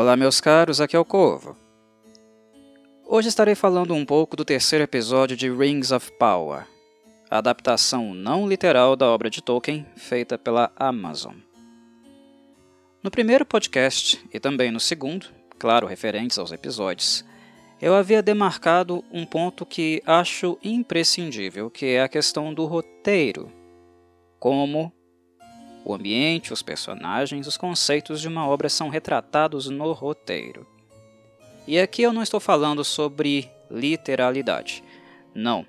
Olá, meus caros, aqui é o Corvo. Hoje estarei falando um pouco do terceiro episódio de Rings of Power, a adaptação não literal da obra de Tolkien feita pela Amazon. No primeiro podcast e também no segundo, claro, referentes aos episódios, eu havia demarcado um ponto que acho imprescindível, que é a questão do roteiro. Como o ambiente, os personagens, os conceitos de uma obra são retratados no roteiro. E aqui eu não estou falando sobre literalidade. Não.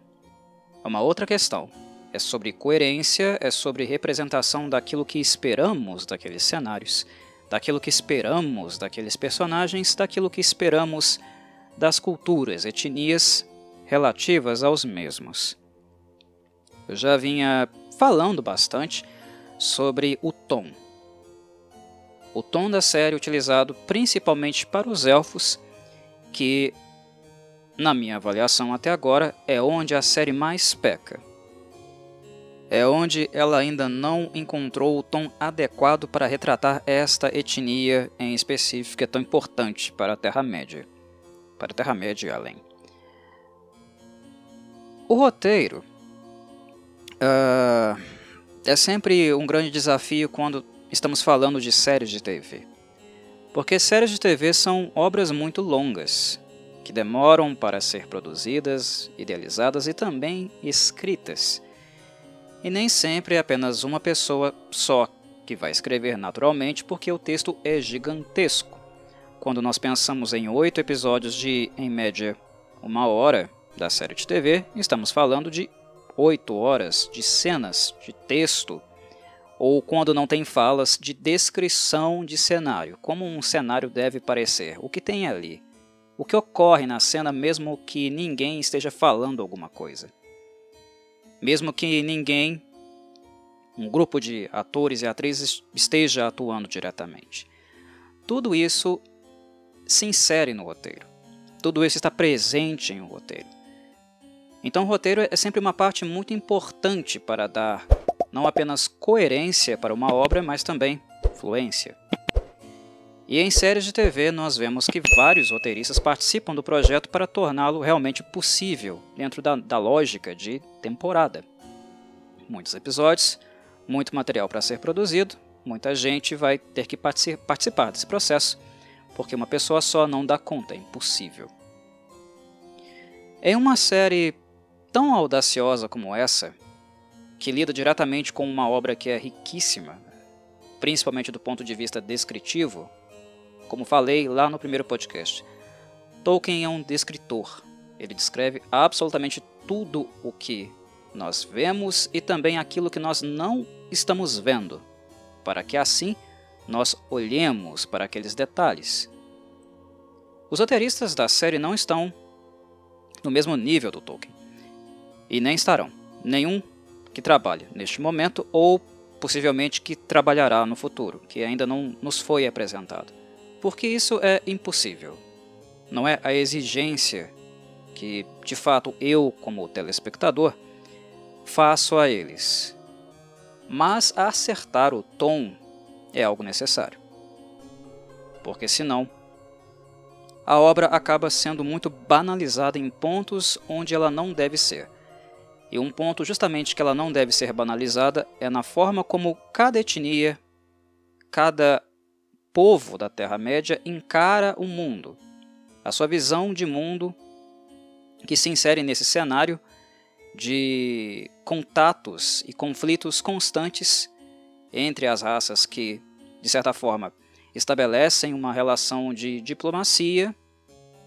É uma outra questão. É sobre coerência, é sobre representação daquilo que esperamos daqueles cenários, daquilo que esperamos daqueles personagens, daquilo que esperamos das culturas, etnias relativas aos mesmos. Eu já vinha falando bastante sobre o tom. O tom da série utilizado principalmente para os elfos, que, na minha avaliação até agora, é onde a série mais peca. É onde ela ainda não encontrou o tom adequado para retratar esta etnia em específico que é tão importante para a Terra-média. Para a Terra-média e além. O roteiro. Uh, é sempre um grande desafio quando estamos falando de séries de TV. Porque séries de TV são obras muito longas, que demoram para ser produzidas, idealizadas e também escritas. E nem sempre é apenas uma pessoa só que vai escrever naturalmente, porque o texto é gigantesco. Quando nós pensamos em oito episódios de, em média, uma hora da série de TV, estamos falando de oito horas de cenas de texto, ou quando não tem falas, de descrição de cenário, como um cenário deve parecer, o que tem ali, o que ocorre na cena mesmo que ninguém esteja falando alguma coisa. Mesmo que ninguém, um grupo de atores e atrizes esteja atuando diretamente. Tudo isso se insere no roteiro. Tudo isso está presente em um roteiro. Então, o roteiro é sempre uma parte muito importante para dar não apenas coerência para uma obra, mas também fluência. E em séries de TV, nós vemos que vários roteiristas participam do projeto para torná-lo realmente possível dentro da, da lógica de temporada. Muitos episódios, muito material para ser produzido, muita gente vai ter que participar desse processo, porque uma pessoa só não dá conta, é impossível. Em uma série tão audaciosa como essa, que lida diretamente com uma obra que é riquíssima, principalmente do ponto de vista descritivo, como falei lá no primeiro podcast, Tolkien é um descritor. Ele descreve absolutamente tudo o que nós vemos e também aquilo que nós não estamos vendo, para que assim nós olhemos para aqueles detalhes. Os roteiristas da série não estão no mesmo nível do Tolkien e nem estarão. Nenhum que trabalha neste momento ou possivelmente que trabalhará no futuro, que ainda não nos foi apresentado. Porque isso é impossível. Não é a exigência que, de fato, eu, como telespectador, faço a eles. Mas acertar o tom é algo necessário. Porque senão, a obra acaba sendo muito banalizada em pontos onde ela não deve ser e um ponto justamente que ela não deve ser banalizada é na forma como cada etnia, cada povo da Terra-média encara o mundo, a sua visão de mundo que se insere nesse cenário de contatos e conflitos constantes entre as raças que, de certa forma, estabelecem uma relação de diplomacia,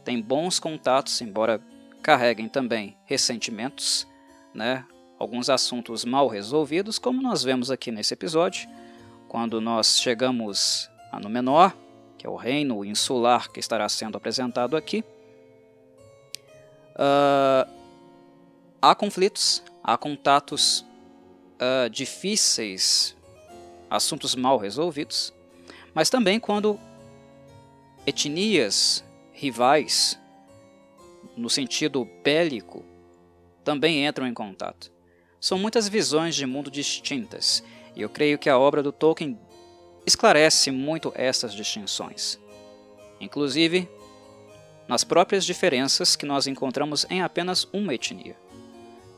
têm bons contatos, embora carreguem também ressentimentos né, alguns assuntos mal resolvidos, como nós vemos aqui nesse episódio, quando nós chegamos a Númenor, que é o reino insular que estará sendo apresentado aqui. Uh, há conflitos, há contatos uh, difíceis, assuntos mal resolvidos, mas também quando etnias rivais, no sentido bélico, também entram em contato. São muitas visões de mundo distintas, e eu creio que a obra do Tolkien esclarece muito essas distinções. inclusive nas próprias diferenças que nós encontramos em apenas uma etnia.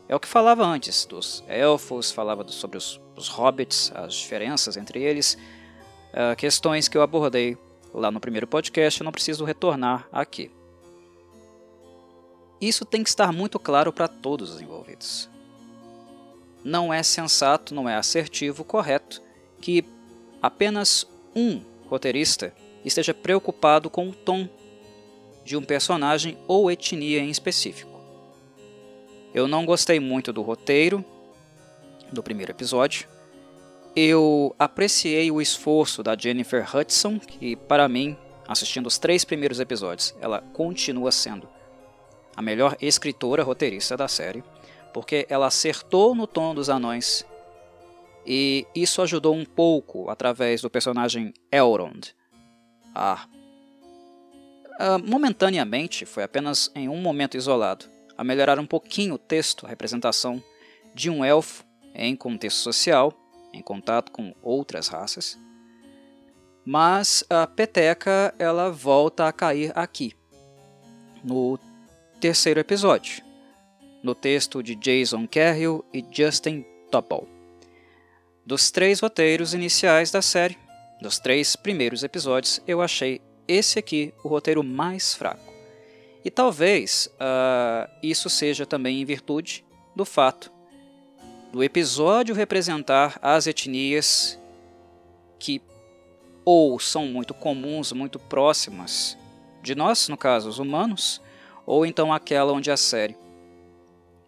É o que falava antes dos elfos, falava sobre os, os hobbits, as diferenças entre eles, uh, questões que eu abordei lá no primeiro podcast, eu não preciso retornar aqui. Isso tem que estar muito claro para todos os envolvidos. Não é sensato, não é assertivo, correto que apenas um roteirista esteja preocupado com o tom de um personagem ou etnia em específico. Eu não gostei muito do roteiro do primeiro episódio. Eu apreciei o esforço da Jennifer Hudson, que para mim, assistindo os três primeiros episódios, ela continua sendo a melhor escritora roteirista da série, porque ela acertou no tom dos anões e isso ajudou um pouco através do personagem Elrond. Ah, momentaneamente, foi apenas em um momento isolado, a melhorar um pouquinho o texto, a representação de um elfo em contexto social, em contato com outras raças. Mas a peteca ela volta a cair aqui, no terceiro episódio, no texto de Jason Carroll e Justin Topol. Dos três roteiros iniciais da série, dos três primeiros episódios, eu achei esse aqui o roteiro mais fraco. E talvez uh, isso seja também em virtude do fato do episódio representar as etnias que ou são muito comuns, muito próximas de nós, no caso os humanos, ou então aquela onde a série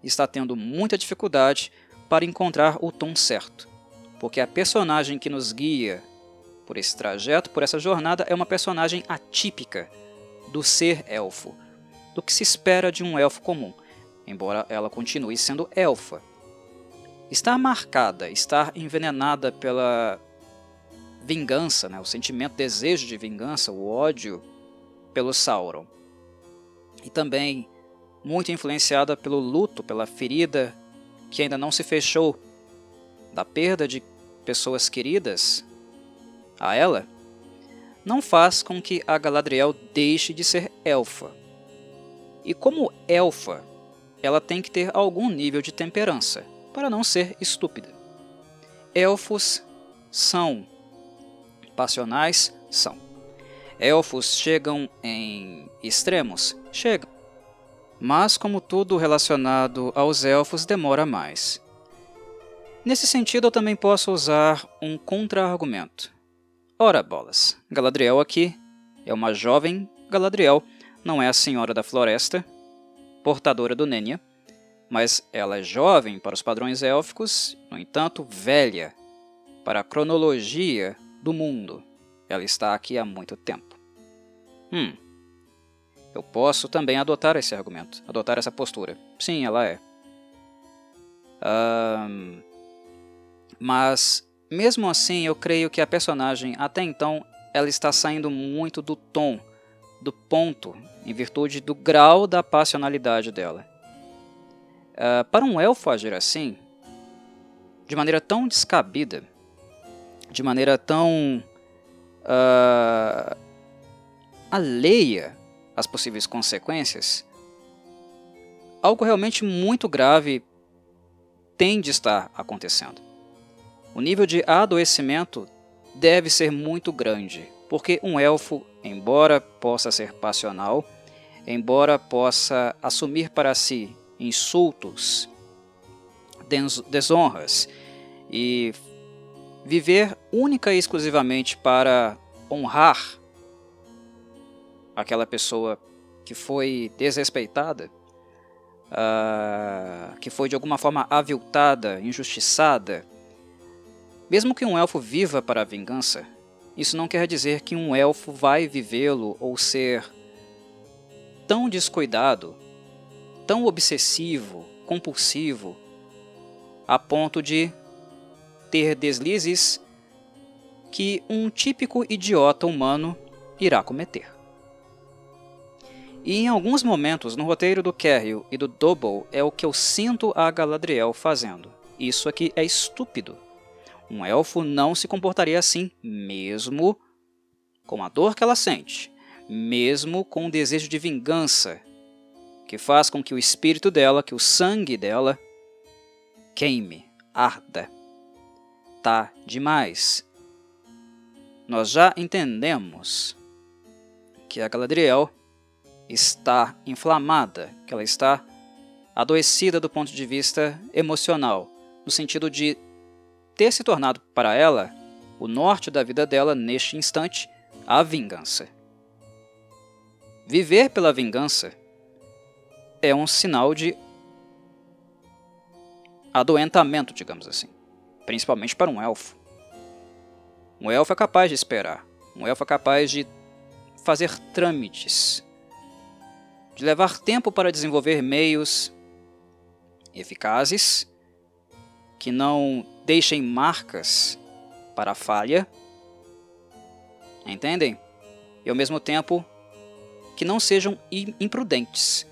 está tendo muita dificuldade para encontrar o tom certo, porque a personagem que nos guia por esse trajeto, por essa jornada, é uma personagem atípica do ser elfo, do que se espera de um elfo comum, embora ela continue sendo elfa. Estar marcada, estar envenenada pela vingança, né, o sentimento, desejo de vingança, o ódio pelo Sauron. E também muito influenciada pelo luto, pela ferida que ainda não se fechou, da perda de pessoas queridas a ela, não faz com que a Galadriel deixe de ser elfa. E como elfa, ela tem que ter algum nível de temperança, para não ser estúpida. Elfos são passionais? São. Elfos chegam em extremos? Chegam. Mas, como tudo relacionado aos elfos, demora mais. Nesse sentido, eu também posso usar um contra-argumento. Ora bolas, Galadriel aqui é uma jovem Galadriel, não é a Senhora da Floresta, portadora do Nenya, mas ela é jovem para os padrões élficos, no entanto velha para a cronologia do mundo. Ela está aqui há muito tempo. Hum. Eu posso também adotar esse argumento, adotar essa postura. Sim, ela é. Um, mas mesmo assim, eu creio que a personagem, até então, ela está saindo muito do tom, do ponto, em virtude do grau da passionalidade dela. Uh, para um elfo agir assim, de maneira tão descabida, de maneira tão uh, alheia às possíveis consequências, algo realmente muito grave tem de estar acontecendo. O nível de adoecimento deve ser muito grande, porque um elfo, embora possa ser passional, embora possa assumir para si insultos, desonras e viver única e exclusivamente para honrar aquela pessoa que foi desrespeitada, uh, que foi de alguma forma aviltada, injustiçada, mesmo que um elfo viva para a vingança, isso não quer dizer que um elfo vai vivê-lo ou ser tão descuidado, tão obsessivo, compulsivo, a ponto de deslizes que um típico idiota humano irá cometer. E em alguns momentos no roteiro do Carrill e do Double é o que eu sinto a Galadriel fazendo. Isso aqui é estúpido. Um elfo não se comportaria assim, mesmo com a dor que ela sente, mesmo com um desejo de vingança, que faz com que o espírito dela, que o sangue dela, queime, arda. Tá demais. Nós já entendemos que a Galadriel está inflamada, que ela está adoecida do ponto de vista emocional, no sentido de ter se tornado para ela o norte da vida dela neste instante a vingança. Viver pela vingança é um sinal de adoentamento, digamos assim, principalmente para um elfo. Um elfo é capaz de esperar, um elfo é capaz de fazer trâmites, de levar tempo para desenvolver meios eficazes que não deixem marcas para a falha. Entendem? E ao mesmo tempo que não sejam imprudentes.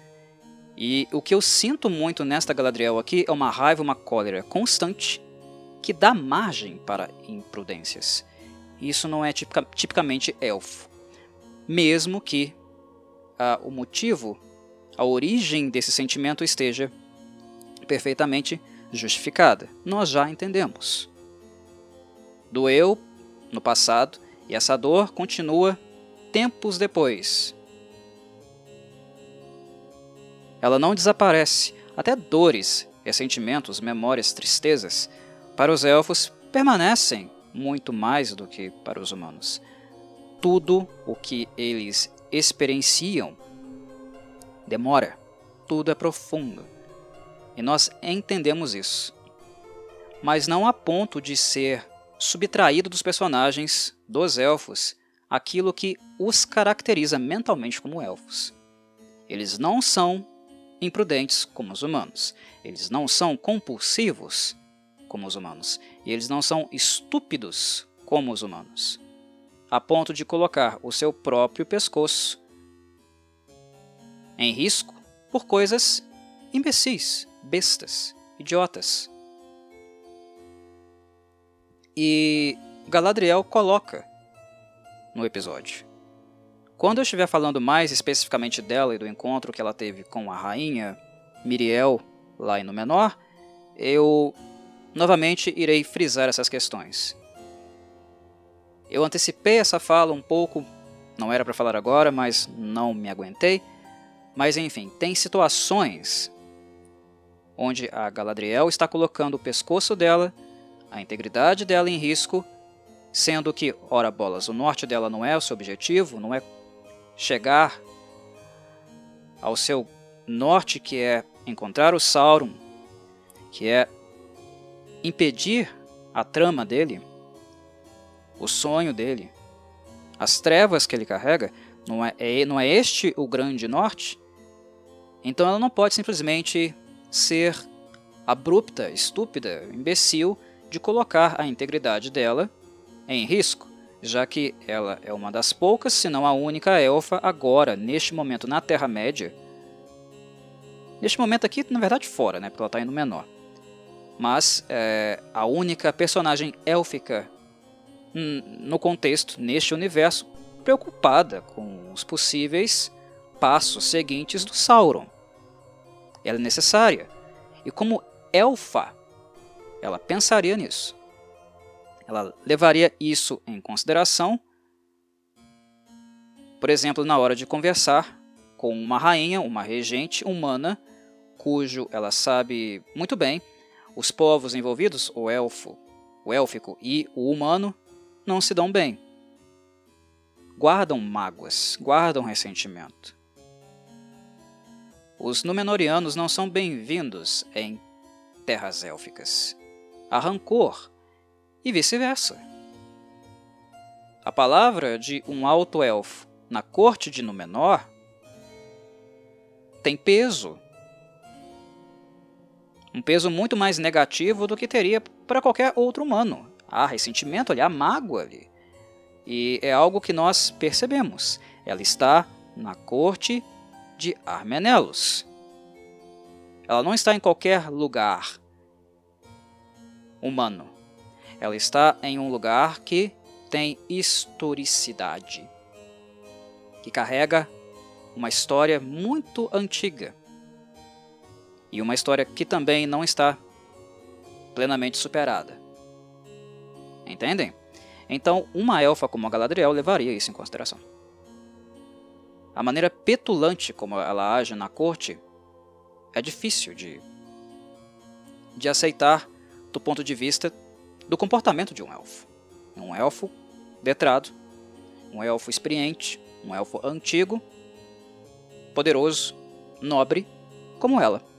E o que eu sinto muito nesta Galadriel aqui é uma raiva, uma cólera constante que dá margem para imprudências. Isso não é tipica, tipicamente elfo. Mesmo que ah, o motivo, a origem desse sentimento esteja perfeitamente justificada. Nós já entendemos. Doeu no passado e essa dor continua tempos depois. Ela não desaparece, até dores, ressentimentos, memórias, tristezas, para os elfos permanecem muito mais do que para os humanos. Tudo o que eles experienciam demora, tudo é profundo. E nós entendemos isso. Mas não a ponto de ser subtraído dos personagens dos elfos aquilo que os caracteriza mentalmente como elfos. Eles não são imprudentes como os humanos. Eles não são compulsivos como os humanos. E eles não são estúpidos como os humanos. A ponto de colocar o seu próprio pescoço em risco por coisas imbecis bestas, idiotas. E Galadriel coloca no episódio. Quando eu estiver falando mais especificamente dela e do encontro que ela teve com a rainha Miriel lá em Númenor, eu novamente irei frisar essas questões. Eu antecipei essa fala um pouco, não era para falar agora, mas não me aguentei. Mas enfim, tem situações onde a Galadriel está colocando o pescoço dela, a integridade dela em risco, sendo que, ora bolas, o norte dela não é o seu objetivo, não é chegar ao seu norte, que é encontrar o Sauron, que é impedir a trama dele, o sonho dele, as trevas que ele carrega, não é, é, não é este o grande norte? Então ela não pode simplesmente ser abrupta, estúpida, imbecil de colocar a integridade dela em risco, já que ela é uma das poucas, se não a única elfa agora, neste momento na Terra-média. Neste momento aqui, na verdade, fora, né, porque ela está indo menor. Mas é, a única personagem élfica no contexto, neste universo, preocupada com os possíveis passos seguintes do Sauron ela é necessária. E como elfa, ela pensaria nisso. Ela levaria isso em consideração, por exemplo, na hora de conversar com uma rainha, uma regente humana, cujo ela sabe muito bem os povos envolvidos, o elfo, o élfico e o humano, não se dão bem. Guardam mágoas, guardam ressentimento. Os Númenóreanos não são bem-vindos em terras élficas. Há rancor e vice-versa. A palavra de um alto elfo na corte de Númenor tem peso. Um peso muito mais negativo do que teria para qualquer outro humano. Há ressentimento ali, há mágoa ali. E é algo que nós percebemos. Ela está na corte de Armenelos. Ela não está em qualquer lugar humano. Ela está em um lugar que tem historicidade. que carrega uma história muito antiga e uma história que também não está plenamente superada. Entendem? Então, uma elfa como a Galadriel levaria isso em consideração. A maneira petulante como ela age na corte é difícil de, de aceitar do ponto de vista do comportamento de um elfo. Um elfo letrado, um elfo experiente, um elfo antigo, poderoso, nobre, como ela.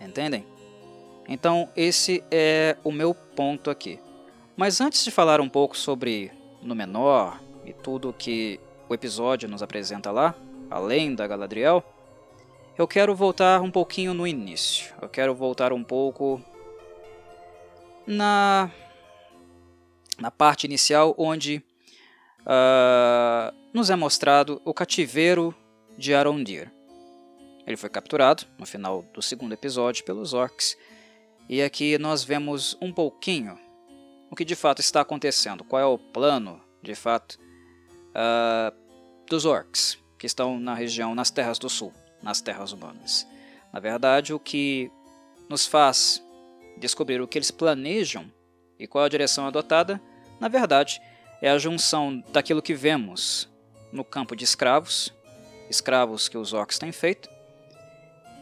Entendem? Então, esse é o meu ponto aqui. Mas antes de falar um pouco sobre Númenor e tudo que o episódio nos apresenta lá, além da Galadriel, eu quero voltar um pouquinho no início. Eu quero voltar um pouco na na parte inicial onde uh, nos é mostrado o cativeiro de Arondir. Ele foi capturado no final do segundo episódio pelos orcs e aqui nós vemos um pouquinho o que de fato está acontecendo, qual é o plano de fato uh, dos orcs que estão na região, nas terras do sul, nas terras humanas. Na verdade, o que nos faz descobrir o que eles planejam e qual a direção adotada, na verdade, é a junção daquilo que vemos no campo de escravos, escravos que os orcs têm feito,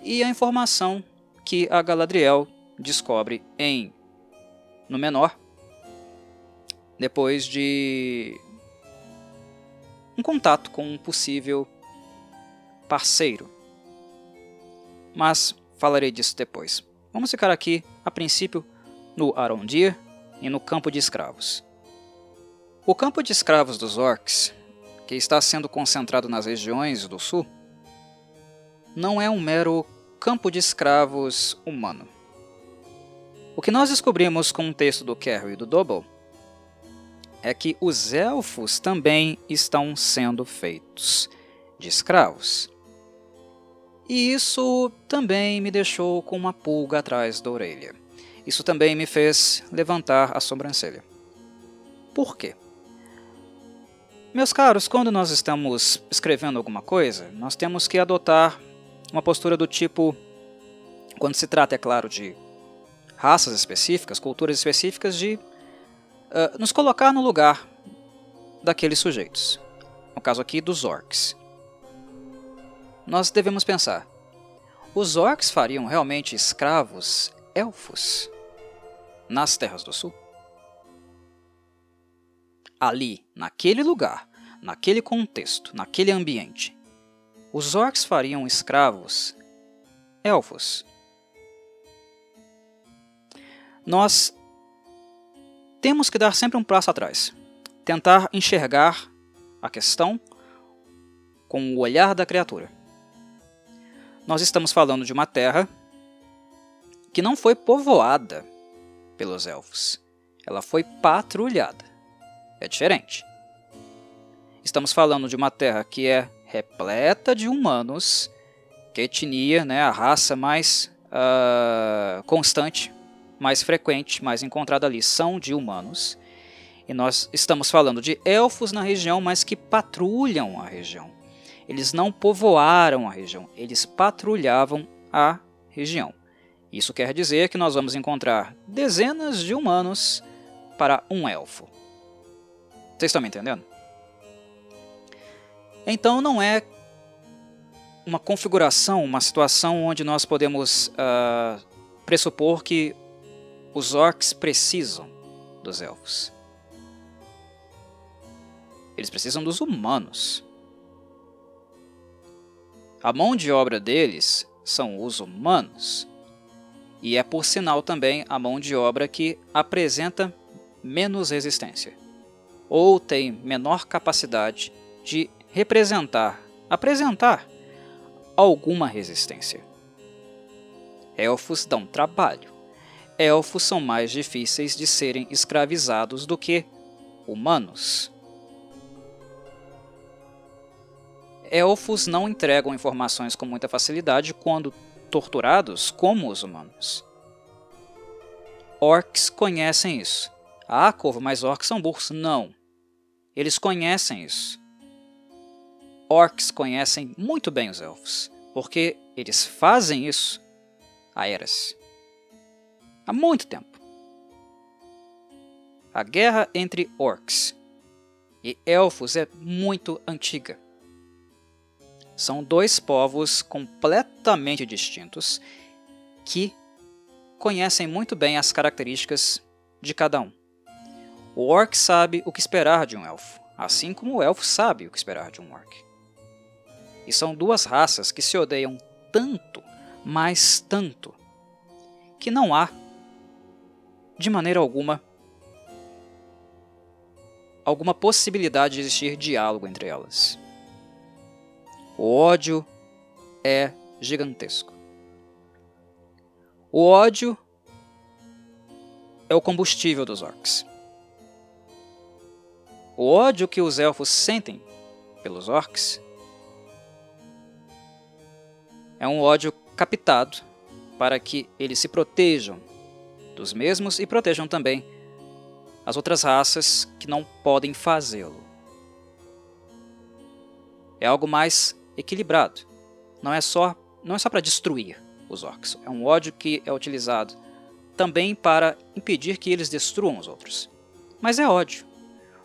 e a informação que a Galadriel descobre em Númenor, depois de um contato com um possível parceiro. Mas falarei disso depois. Vamos ficar aqui, a princípio, no Arondir e no campo de escravos. O campo de escravos dos orcs, que está sendo concentrado nas regiões do sul, não é um mero campo de escravos humano. O que nós descobrimos com o texto do Carroll e do Double é que os elfos também estão sendo feitos de escravos. E isso também me deixou com uma pulga atrás da orelha. Isso também me fez levantar a sobrancelha. Por quê? Meus caros, quando nós estamos escrevendo alguma coisa, nós temos que adotar uma postura do tipo, quando se trata, é claro, de raças específicas, culturas específicas, de uh, nos colocar no lugar daqueles sujeitos. No caso aqui, dos orcs. Nós devemos pensar: os orcs fariam realmente escravos elfos nas Terras do Sul? Ali, naquele lugar, naquele contexto, naquele ambiente, os orcs fariam escravos elfos. Nós temos que dar sempre um passo atrás, tentar enxergar a questão com o olhar da criatura. Nós estamos falando de uma terra que não foi povoada pelos elfos, ela foi patrulhada. É diferente. Estamos falando de uma terra que é repleta de humanos, que a etnia, né, a raça mais uh, constante mais frequente, mais encontrada ali, são de humanos. E nós estamos falando de elfos na região, mas que patrulham a região. Eles não povoaram a região, eles patrulhavam a região. Isso quer dizer que nós vamos encontrar dezenas de humanos para um elfo. Vocês estão me entendendo? Então não é uma configuração, uma situação onde nós podemos uh, pressupor que os orcs precisam dos elfos. Eles precisam dos humanos. A mão de obra deles são os humanos. E é por sinal também a mão de obra que apresenta menos resistência, ou tem menor capacidade de representar, apresentar alguma resistência. Elfos dão trabalho elfos são mais difíceis de serem escravizados do que humanos. Elfos não entregam informações com muita facilidade quando torturados como os humanos. Orcs conhecem isso. Ah, Corvo, mas orcs são burros. Não. Eles conhecem isso. Orcs conhecem muito bem os elfos, porque eles fazem isso há eras. Há muito tempo. A guerra entre orcs e elfos é muito antiga. São dois povos completamente distintos que conhecem muito bem as características de cada um. O orc sabe o que esperar de um elfo, assim como o elfo sabe o que esperar de um orc. E são duas raças que se odeiam tanto, mas tanto, que não há, de maneira alguma, alguma possibilidade de existir diálogo entre elas. O ódio é gigantesco. O ódio é o combustível dos orcs. O ódio que os elfos sentem pelos orcs é um ódio captado para que eles se protejam dos mesmos e protejam também as outras raças que não podem fazê-lo. É algo mais equilibrado. Não é só não é só para destruir os orcs. É um ódio que é utilizado também para impedir que eles destruam os outros. Mas é ódio.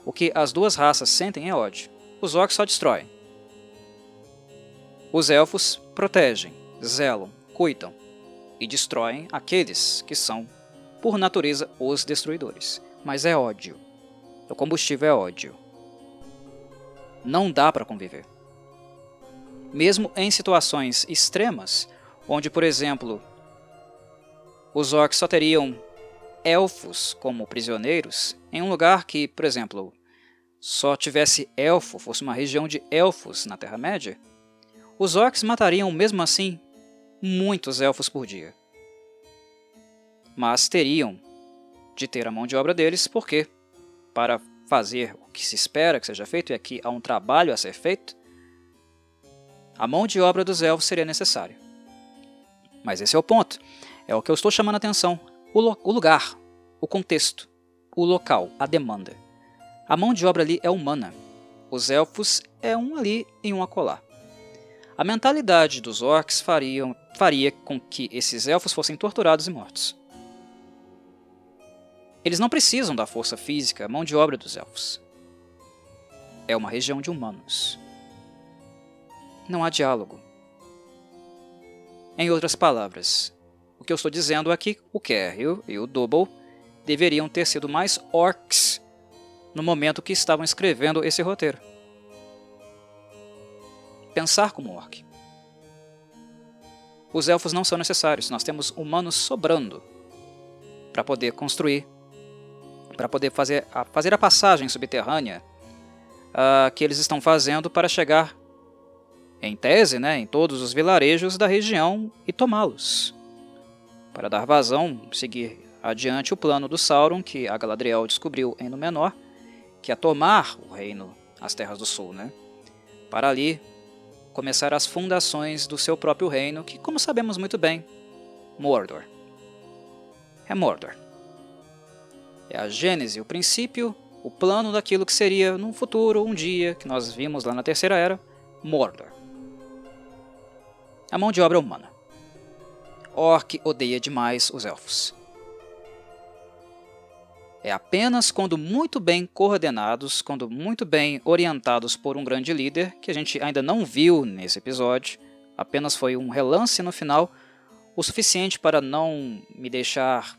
O que as duas raças sentem é ódio. Os orcs só destroem. Os elfos protegem, zelam, cuidam e destroem aqueles que são, por natureza, os destruidores mas é ódio. O combustível é ódio. Não dá para conviver. Mesmo em situações extremas, onde, por exemplo, os orcs só teriam elfos como prisioneiros, em um lugar que, por exemplo, só tivesse elfo, fosse uma região de elfos na Terra-média, os orcs matariam mesmo assim muitos elfos por dia. Mas teriam de ter a mão de obra deles, porque para fazer o que se espera que seja feito, e aqui há um trabalho a ser feito, a mão de obra dos elfos seria necessária. Mas esse é o ponto. É o que eu estou chamando a atenção. O, o lugar, o contexto, o local, a demanda. A mão de obra ali é humana. Os elfos é um ali e um acolá. A mentalidade dos orcs faria, com que esses elfos fossem torturados e mortos. Eles não precisam da força física, mão de obra dos elfos. É uma região de humanos. Não há diálogo. Em outras palavras, o que eu estou dizendo é que o Carriel e o Double deveriam ter sido mais orcs no momento que estavam escrevendo esse roteiro. Pensar como orc. Os elfos não são necessários, nós temos humanos sobrando para poder construir para poder fazer a, fazer a passagem subterrânea uh, que eles estão fazendo para chegar, em tese, né, em todos os vilarejos da região e tomá-los. Para dar vazão, seguir adiante o plano do Sauron que a Galadriel descobriu em Númenor, que é tomar o reino, as Terras do Sul, né? Para ali começar as fundações do seu próprio reino, que, como sabemos muito bem, Mordor. É Mordor. É a gênese, o princípio, o plano daquilo que seria num futuro, um dia, que nós vimos lá na Terceira Era, Mordor. A mão de obra humana. Orc odeia demais os elfos. É apenas quando muito bem coordenados, quando muito bem orientados por um grande líder, que a gente ainda não viu nesse episódio, apenas foi um relance no final, o suficiente para não me deixar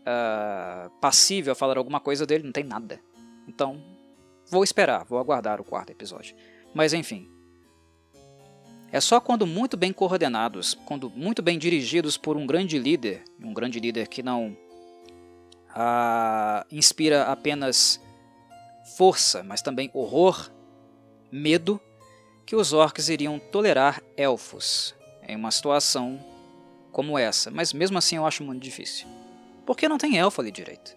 uh, passível a falar alguma coisa dele, não tem nada. Então, vou esperar, vou aguardar o quarto episódio. Mas enfim. É só quando muito bem coordenados, quando muito bem dirigidos por um grande líder, um grande líder que não inspira apenas força, mas também horror, medo, que os orcs iriam tolerar elfos em uma situação como essa. Mas mesmo assim eu acho muito difícil porque não tem elfo ali direito.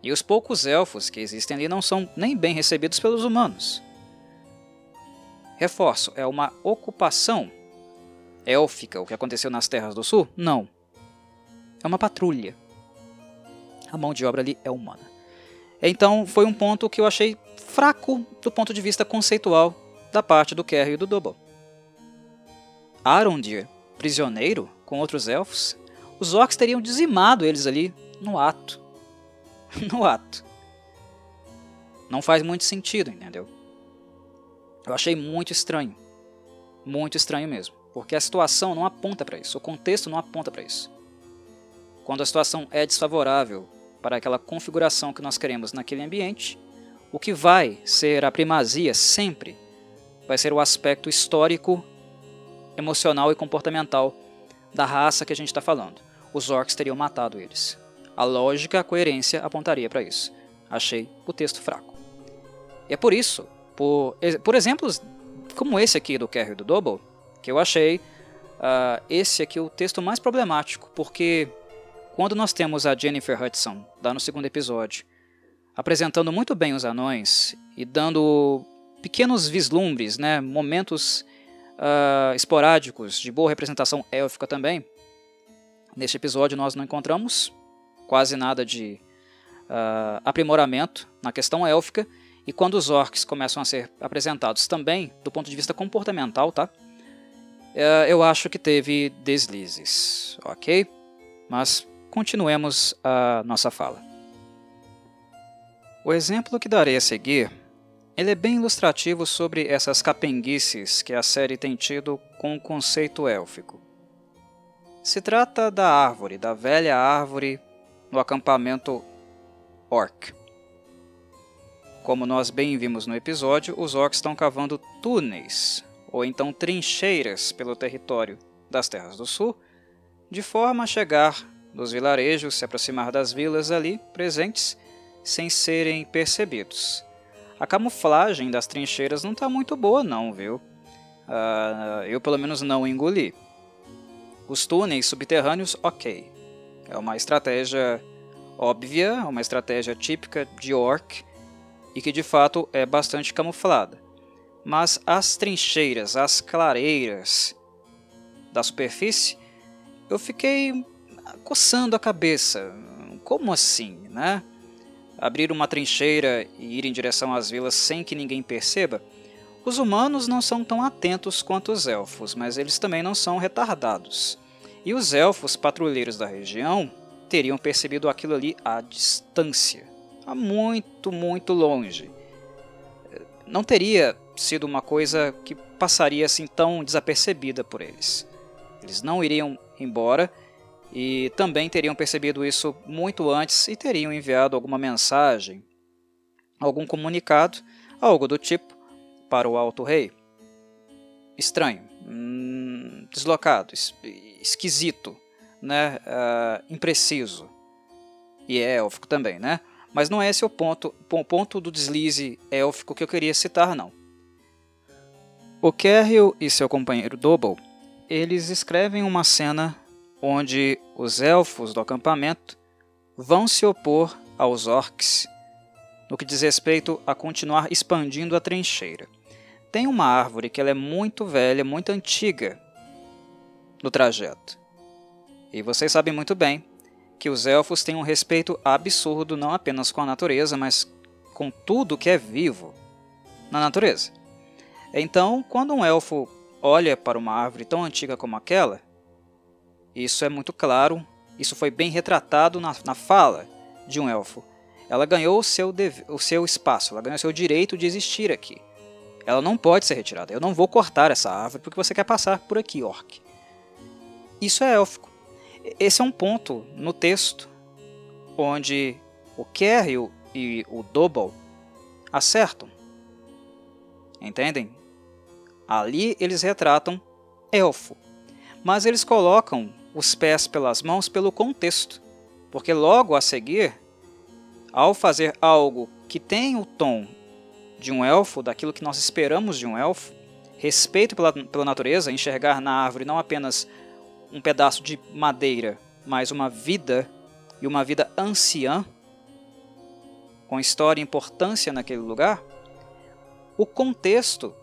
E os poucos elfos que existem ali não são nem bem recebidos pelos humanos. Reforço, é uma ocupação élfica o que aconteceu nas Terras do Sul? Não. É uma patrulha. A mão de obra ali é humana. Então foi um ponto que eu achei fraco do ponto de vista conceitual da parte do Kerry e do Double. Arondir, prisioneiro com outros elfos, os orcs teriam dizimado eles ali no ato. no ato. Não faz muito sentido, entendeu? Eu achei muito estranho. Muito estranho mesmo. Porque a situação não aponta para isso, o contexto não aponta para isso. Quando a situação é desfavorável para aquela configuração que nós queremos naquele ambiente, o que vai ser a primazia sempre vai ser o aspecto histórico, emocional e comportamental da raça que a gente está falando. Os orcs teriam matado eles. A lógica, a coerência apontaria para isso. Achei o texto fraco. E é por isso, por, por exemplos como esse aqui do Carry do Double, que eu achei uh, esse aqui o texto mais problemático, porque quando nós temos a Jennifer Hudson, lá no segundo episódio, apresentando muito bem os anões e dando pequenos vislumbres, né, momentos uh, esporádicos de boa representação élfica também, neste episódio nós não encontramos quase nada de uh, aprimoramento na questão élfica, e quando os orcs começam a ser apresentados também do ponto de vista comportamental, tá? Uh, eu acho que teve deslizes, ok? Mas continuemos a nossa fala. O exemplo que darei a seguir ele é bem ilustrativo sobre essas capenguices que a série tem tido com o conceito élfico. Se trata da árvore, da velha árvore no acampamento Orc. Como nós bem vimos no episódio, os orcs estão cavando túneis, ou então trincheiras, pelo território das Terras do Sul, de forma a chegar nos vilarejos, se aproximar das vilas ali presentes, sem serem percebidos. A camuflagem das trincheiras não está muito boa não, viu? Uh, eu pelo menos não engoli. Os túneis subterrâneos, ok. É uma estratégia óbvia, uma estratégia típica de orc e que de fato é bastante camuflada. Mas as trincheiras, as clareiras da superfície, eu fiquei coçando a cabeça. Como assim, né? abrir uma trincheira e ir em direção às vilas sem que ninguém perceba, os humanos não são tão atentos quanto os elfos, mas eles também não são retardados. E os elfos patrulheiros da região teriam percebido aquilo ali à distância, a muito, muito longe. Não teria sido uma coisa que passaria assim tão desapercebida por eles. Eles não iriam embora e também teriam percebido isso muito antes e teriam enviado alguma mensagem, algum comunicado, algo do tipo, para o Alto Rei. Estranho, hum, deslocado, es esquisito, né? Uh, impreciso. E é élfico também, né? Mas não é esse o ponto, o ponto do deslize élfico que eu queria citar, não. O Kerril e seu companheiro Double, eles escrevem uma cena onde os elfos do acampamento vão se opor aos orcs no que diz respeito a continuar expandindo a trincheira. Tem uma árvore que ela é muito velha, muito antiga no trajeto. E vocês sabem muito bem que os elfos têm um respeito absurdo não apenas com a natureza, mas com tudo que é vivo na natureza. Então, quando um elfo olha para uma árvore tão antiga como aquela, isso é muito claro, isso foi bem retratado na, na fala de um elfo. Ela ganhou o seu, o seu espaço, ela ganhou o seu direito de existir aqui. Ela não pode ser retirada. Eu não vou cortar essa árvore porque você quer passar por aqui, orc. Isso é élfico. Esse é um ponto no texto onde o Kerril e o Double acertam. Entendem? Ali eles retratam elfo, mas eles colocam os pés pelas mãos pelo contexto, porque logo a seguir, ao fazer algo que tem o tom de um elfo, daquilo que nós esperamos de um elfo, respeito pela, pela natureza, enxergar na árvore não apenas um pedaço de madeira, mas uma vida e uma vida anciã, com história e importância naquele lugar, o contexto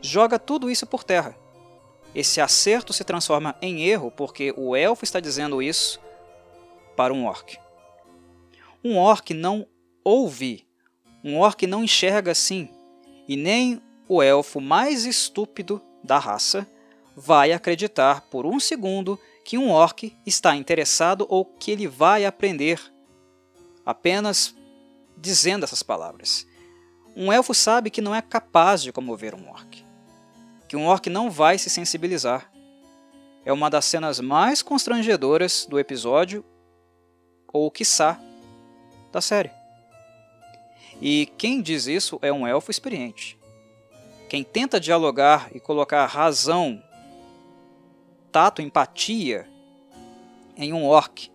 joga tudo isso por terra esse acerto se transforma em erro porque o elfo está dizendo isso para um orc. Um orc não ouvi. Um orc não enxerga assim, e nem o elfo mais estúpido da raça vai acreditar por um segundo que um orc está interessado ou que ele vai aprender apenas dizendo essas palavras. Um elfo sabe que não é capaz de comover um orc, que um orc não vai se sensibilizar. É uma das cenas mais constrangedoras do episódio, ou quiçá, da série. E quem diz isso é um elfo experiente. Quem tenta dialogar e colocar razão, tato, empatia em um orc,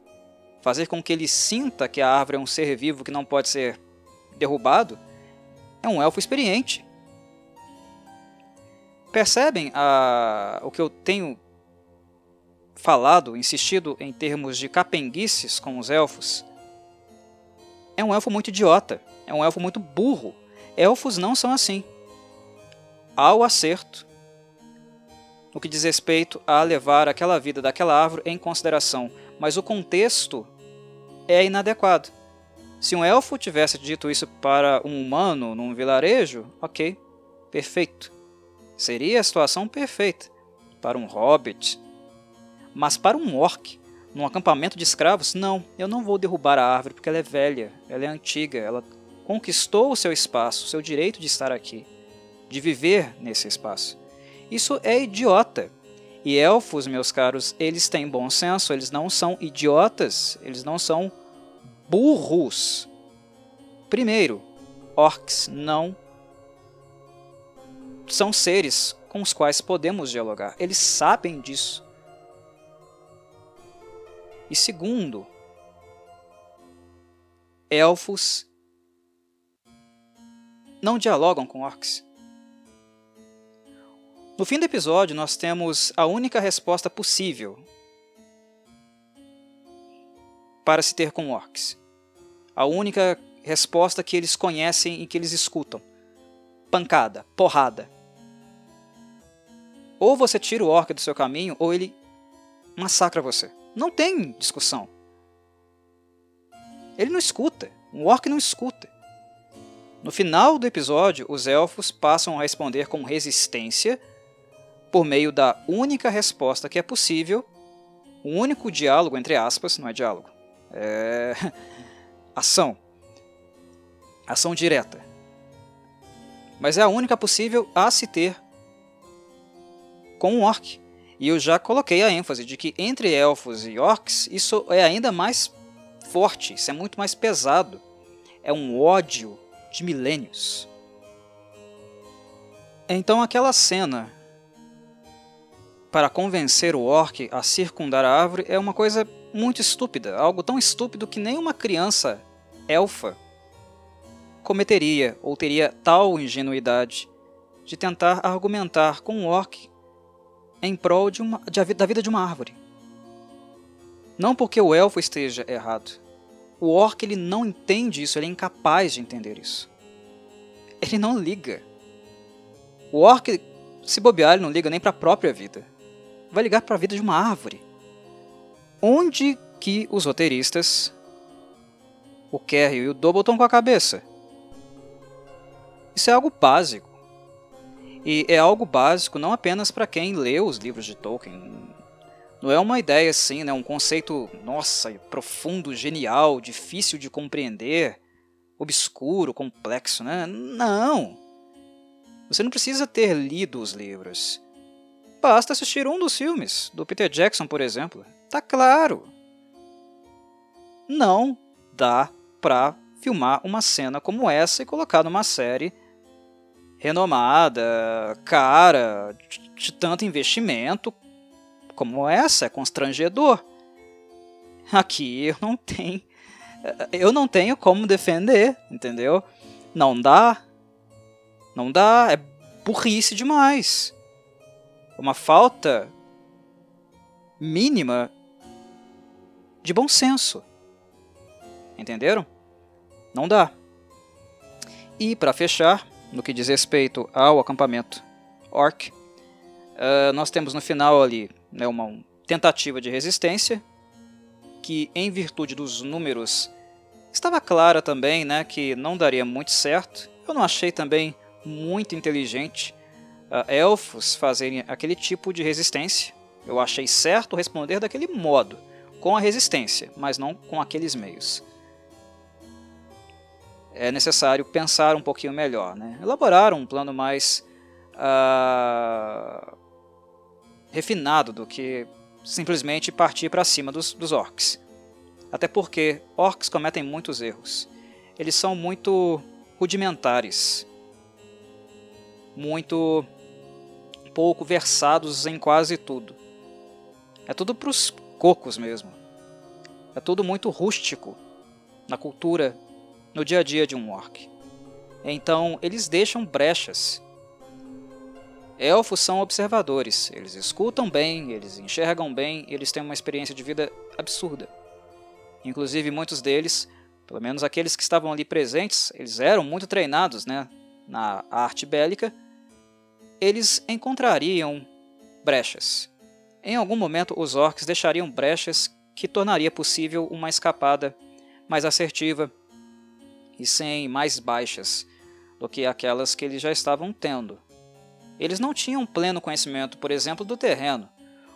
fazer com que ele sinta que a árvore é um ser vivo que não pode ser derrubado, é um elfo experiente. Percebem a, o que eu tenho falado, insistido em termos de capenguices com os elfos? É um elfo muito idiota, é um elfo muito burro. Elfos não são assim. Há o acerto no que diz respeito a levar aquela vida daquela árvore em consideração, mas o contexto é inadequado. Se um elfo tivesse dito isso para um humano num vilarejo, ok, perfeito. Seria a situação perfeita para um hobbit. Mas para um orc, num acampamento de escravos, não, eu não vou derrubar a árvore porque ela é velha, ela é antiga, ela conquistou o seu espaço, o seu direito de estar aqui, de viver nesse espaço. Isso é idiota. E elfos, meus caros, eles têm bom senso, eles não são idiotas, eles não são burros. Primeiro, orcs não são seres com os quais podemos dialogar. Eles sabem disso. E segundo, elfos não dialogam com orcs. No fim do episódio, nós temos a única resposta possível para se ter com orcs. A única resposta que eles conhecem e que eles escutam: pancada, porrada. Ou você tira o orc do seu caminho, ou ele massacra você. Não tem discussão. Ele não escuta. Um orc não escuta. No final do episódio, os elfos passam a responder com resistência por meio da única resposta que é possível, o um único diálogo, entre aspas, não é diálogo, é ação. Ação direta. Mas é a única possível a se ter com um orc. E eu já coloquei a ênfase de que entre elfos e orcs isso é ainda mais forte, isso é muito mais pesado. É um ódio de milênios. Então aquela cena para convencer o orc a circundar a árvore é uma coisa muito estúpida, algo tão estúpido que nenhuma criança elfa cometeria ou teria tal ingenuidade de tentar argumentar com um orc em prol de uma, de, da vida de uma árvore. Não porque o elfo esteja errado. O orc ele não entende isso, ele é incapaz de entender isso. Ele não liga. O orc, se bobear, ele não liga nem para a própria vida vai ligar para a vida de uma árvore. Onde que os roteiristas, o Kerry e o Double estão com a cabeça? Isso é algo básico. E é algo básico não apenas para quem lê os livros de Tolkien. Não é uma ideia assim, né, um conceito, nossa, profundo, genial, difícil de compreender, obscuro, complexo, né? Não. Você não precisa ter lido os livros. Basta assistir um dos filmes, do Peter Jackson, por exemplo. Tá claro. Não dá pra filmar uma cena como essa e colocar numa série renomada, cara, de tanto investimento como essa, é constrangedor. Aqui eu não tenho eu não tenho como defender, entendeu? Não dá. Não dá, é burrice demais uma falta mínima de bom senso. Entenderam? Não dá. E para fechar, no que diz respeito ao acampamento Orc, uh, nós temos no final ali né, uma tentativa de resistência que, em virtude dos números Estava clara também né, que não daria muito certo. Eu não achei também muito inteligente uh, elfos fazerem aquele tipo de resistência. Eu achei certo responder daquele modo, com a resistência, mas não com aqueles meios. É necessário pensar um pouquinho melhor, né? elaborar um plano mais uh, refinado do que simplesmente partir para cima dos, dos orcs. Até porque orcs cometem muitos erros. Eles são muito rudimentares, muito pouco versados em quase tudo. É tudo para os cocos mesmo. É tudo muito rústico na cultura, no dia a dia de um orc. Então eles deixam brechas. Elfos são observadores, eles escutam bem, eles enxergam bem, eles têm uma experiência de vida absurda. Inclusive muitos deles, pelo menos aqueles que estavam ali presentes, eles eram muito treinados né, na arte bélica eles encontrariam brechas. Em algum momento, os orcs deixariam brechas que tornaria possível uma escapada mais assertiva e sem mais baixas do que aquelas que eles já estavam tendo. Eles não tinham pleno conhecimento, por exemplo, do terreno.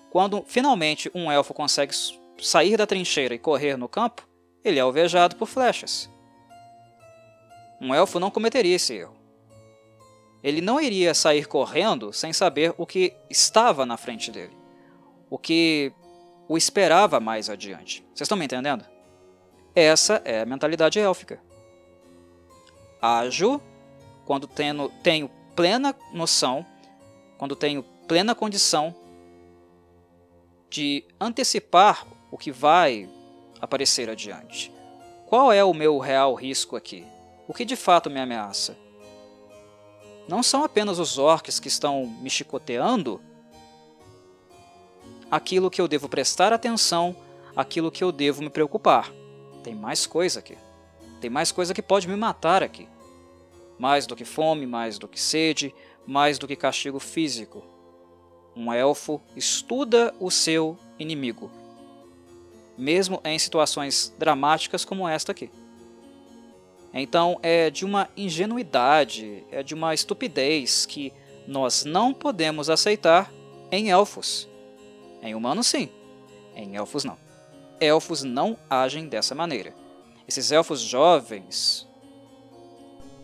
Quando finalmente um elfo consegue sair da trincheira e correr no campo, ele é alvejado por flechas. Um elfo não cometeria esse erro. Ele não iria sair correndo sem saber o que estava na frente dele, o que o esperava mais adiante. Vocês estão me entendendo? Essa é a mentalidade élfica. Ajo quando tenho, tenho plena noção, quando tenho plena condição de antecipar o que vai aparecer adiante. Qual é o meu real risco aqui? O que de fato me ameaça? não são apenas os orcs que estão me chicoteando aquilo que eu devo prestar atenção, aquilo que eu devo me preocupar. Tem mais coisa aqui. Tem mais coisa que pode me matar aqui. Mais do que fome, mais do que sede, mais do que castigo físico. Um elfo estuda o seu inimigo, mesmo em situações dramáticas como esta aqui. Então é de uma ingenuidade, é de uma estupidez que nós não podemos aceitar em elfos. Em humanos, sim, em elfos, não. Elfos não agem dessa maneira. Esses elfos jovens,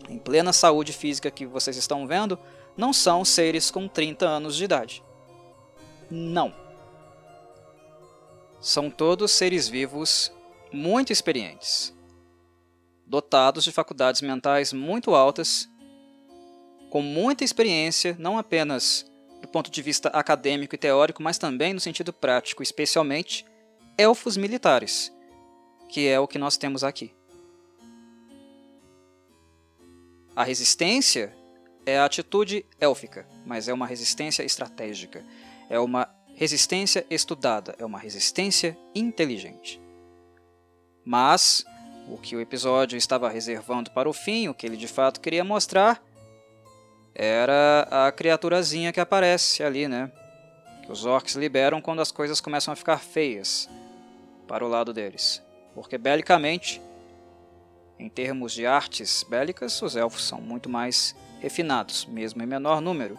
em plena saúde física que vocês estão vendo, não são seres com 30 anos de idade. Não. São todos seres vivos muito experientes dotados de faculdades mentais muito altas, com muita experiência, não apenas do ponto de vista acadêmico e teórico, mas também no sentido prático, especialmente elfos militares, que é o que nós temos aqui. A resistência é a atitude élfica, mas é uma resistência estratégica, é uma resistência estudada, é uma resistência inteligente. Mas o que o episódio estava reservando para o fim, o que ele de fato queria mostrar, era a criaturazinha que aparece ali, né? Que os orcs liberam quando as coisas começam a ficar feias para o lado deles. Porque belicamente, em termos de artes bélicas, os elfos são muito mais refinados, mesmo em menor número.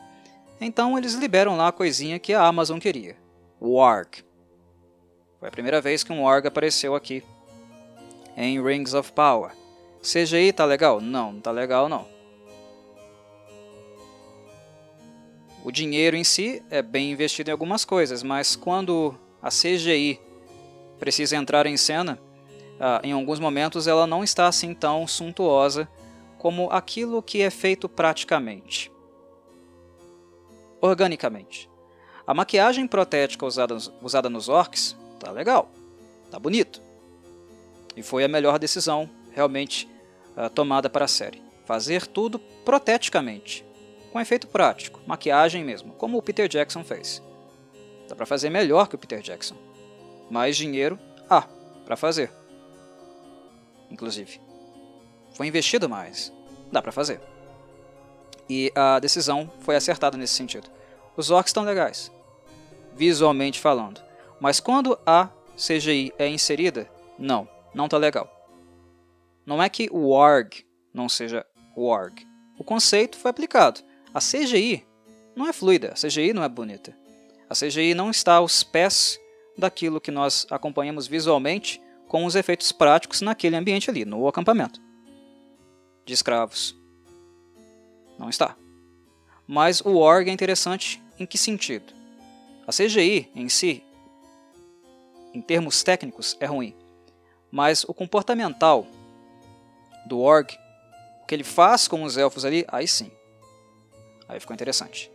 Então eles liberam lá a coisinha que a Amazon queria: o Warg. Foi a primeira vez que um Warg apareceu aqui em Rings of Power. CGI tá legal? Não, não tá legal não. O dinheiro em si é bem investido em algumas coisas, mas quando a CGI precisa entrar em cena, ah, em alguns momentos ela não está assim tão suntuosa como aquilo que é feito praticamente, organicamente. A maquiagem protética usada, usada nos orcs tá legal, tá bonito. E foi a melhor decisão, realmente, uh, tomada para a série. Fazer tudo proteticamente, com efeito prático, maquiagem mesmo, como o Peter Jackson fez. Dá para fazer melhor que o Peter Jackson. Mais dinheiro, ah, para fazer. Inclusive. Foi investido mais. Dá para fazer. E a decisão foi acertada nesse sentido. Os orcs estão legais, visualmente falando. Mas quando a CGI é inserida, não não tá legal. Não é que o warg não seja warg. O conceito foi aplicado. A CGI não é fluida, a CGI não é bonita. A CGI não está aos pés daquilo que nós acompanhamos visualmente com os efeitos práticos naquele ambiente ali, no acampamento de escravos. Não está. Mas o org é interessante em que sentido? A CGI em si, em termos técnicos, é ruim. Mas o comportamental do org, o que ele faz com os elfos ali, aí sim. Aí ficou interessante.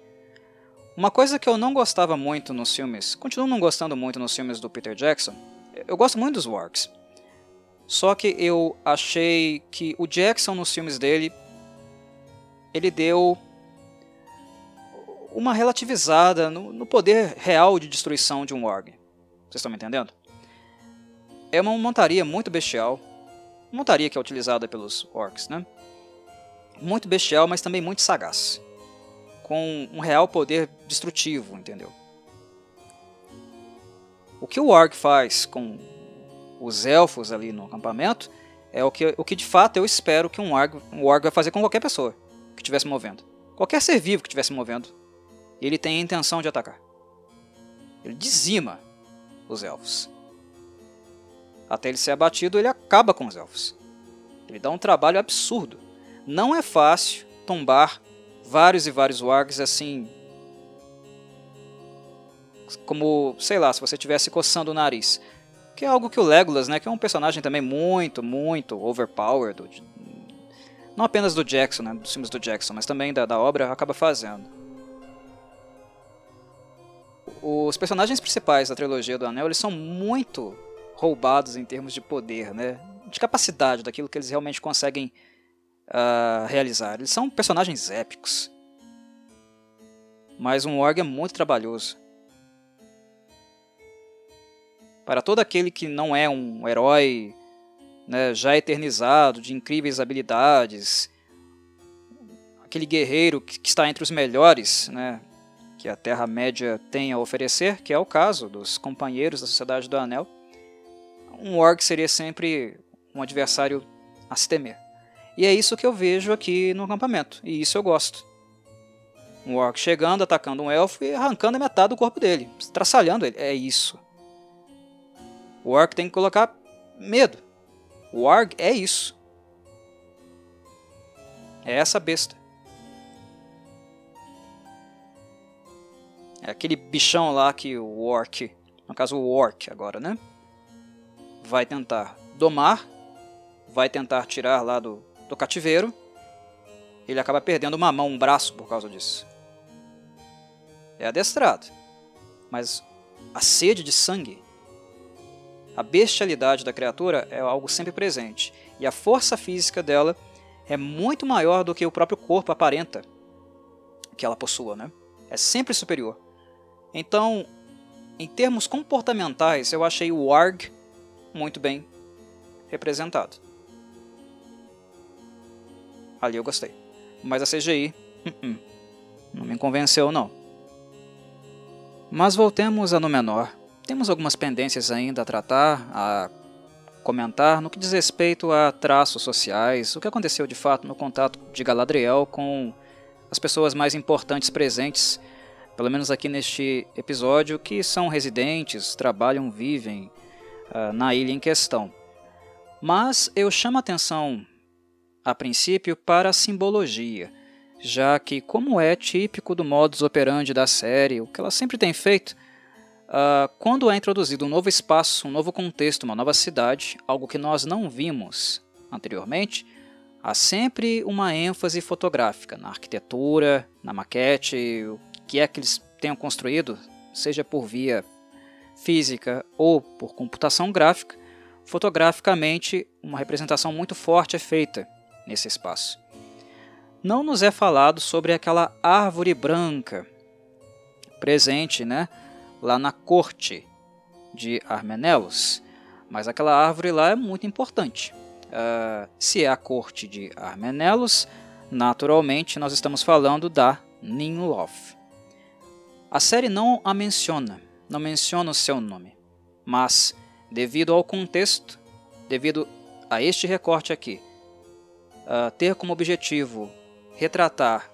Uma coisa que eu não gostava muito nos filmes, continuo não gostando muito nos filmes do Peter Jackson, eu gosto muito dos Wargs. Só que eu achei que o Jackson nos filmes dele, ele deu uma relativizada no, no poder real de destruição de um Warg. Vocês estão me entendendo? É uma montaria muito bestial, montaria que é utilizada pelos orcs, né? Muito bestial, mas também muito sagaz com um real poder destrutivo, entendeu? O que o Orc faz com os elfos ali no acampamento é o que, o que de fato eu espero que um Orc, um Orc vai fazer com qualquer pessoa que estivesse movendo. Qualquer ser vivo que estivesse movendo, ele tem a intenção de atacar. Ele dizima os elfos. Até ele ser abatido, ele acaba com os elfos. Ele dá um trabalho absurdo. Não é fácil tombar vários e vários wargs assim. Como, sei lá, se você estivesse coçando o nariz. Que é algo que o Legolas, né, que é um personagem também muito, muito overpowered. Não apenas do Jackson, né, dos filmes do Jackson, mas também da, da obra, acaba fazendo. Os personagens principais da trilogia do Anel, eles são muito roubados em termos de poder, né, de capacidade, daquilo que eles realmente conseguem uh, realizar. Eles são personagens épicos. Mas um org é muito trabalhoso. Para todo aquele que não é um herói né, já eternizado, de incríveis habilidades, aquele guerreiro que, que está entre os melhores né, que a Terra-média tem a oferecer, que é o caso dos companheiros da Sociedade do Anel, um org seria sempre um adversário a se temer. E é isso que eu vejo aqui no acampamento, e isso eu gosto. Um orc chegando, atacando um elfo e arrancando a metade do corpo dele, traçalhando ele. É isso. O orc tem que colocar medo. O orc é isso. É essa besta. É aquele bichão lá que o orc, no caso o orc agora, né? Vai tentar domar, vai tentar tirar lá do, do cativeiro, ele acaba perdendo uma mão, um braço por causa disso. É adestrado, mas a sede de sangue, a bestialidade da criatura é algo sempre presente, e a força física dela é muito maior do que o próprio corpo aparenta que ela possua, né? É sempre superior. Então, em termos comportamentais, eu achei o Warg muito bem representado. Ali eu gostei. Mas a CGI, uh -uh, não me convenceu não. Mas voltemos a Númenor. Temos algumas pendências ainda a tratar, a comentar no que diz respeito a traços sociais, o que aconteceu de fato no contato de Galadriel com as pessoas mais importantes presentes, pelo menos aqui neste episódio, que são residentes, trabalham, vivem uh, na ilha em questão. Mas eu chamo a atenção a princípio para a simbologia, já que, como é típico do modus operandi da série, o que ela sempre tem feito, uh, quando é introduzido um novo espaço, um novo contexto, uma nova cidade, algo que nós não vimos anteriormente, há sempre uma ênfase fotográfica na arquitetura, na maquete, o que é que eles tenham construído, seja por via física ou por computação gráfica, fotograficamente uma representação muito forte é feita nesse espaço. Não nos é falado sobre aquela árvore branca presente né, lá na corte de Armenelos, mas aquela árvore lá é muito importante. Uh, se é a corte de Armenelos, naturalmente nós estamos falando da Ninloth. A série não a menciona, não menciona o seu nome, mas devido ao contexto, devido a este recorte aqui uh, ter como objetivo retratar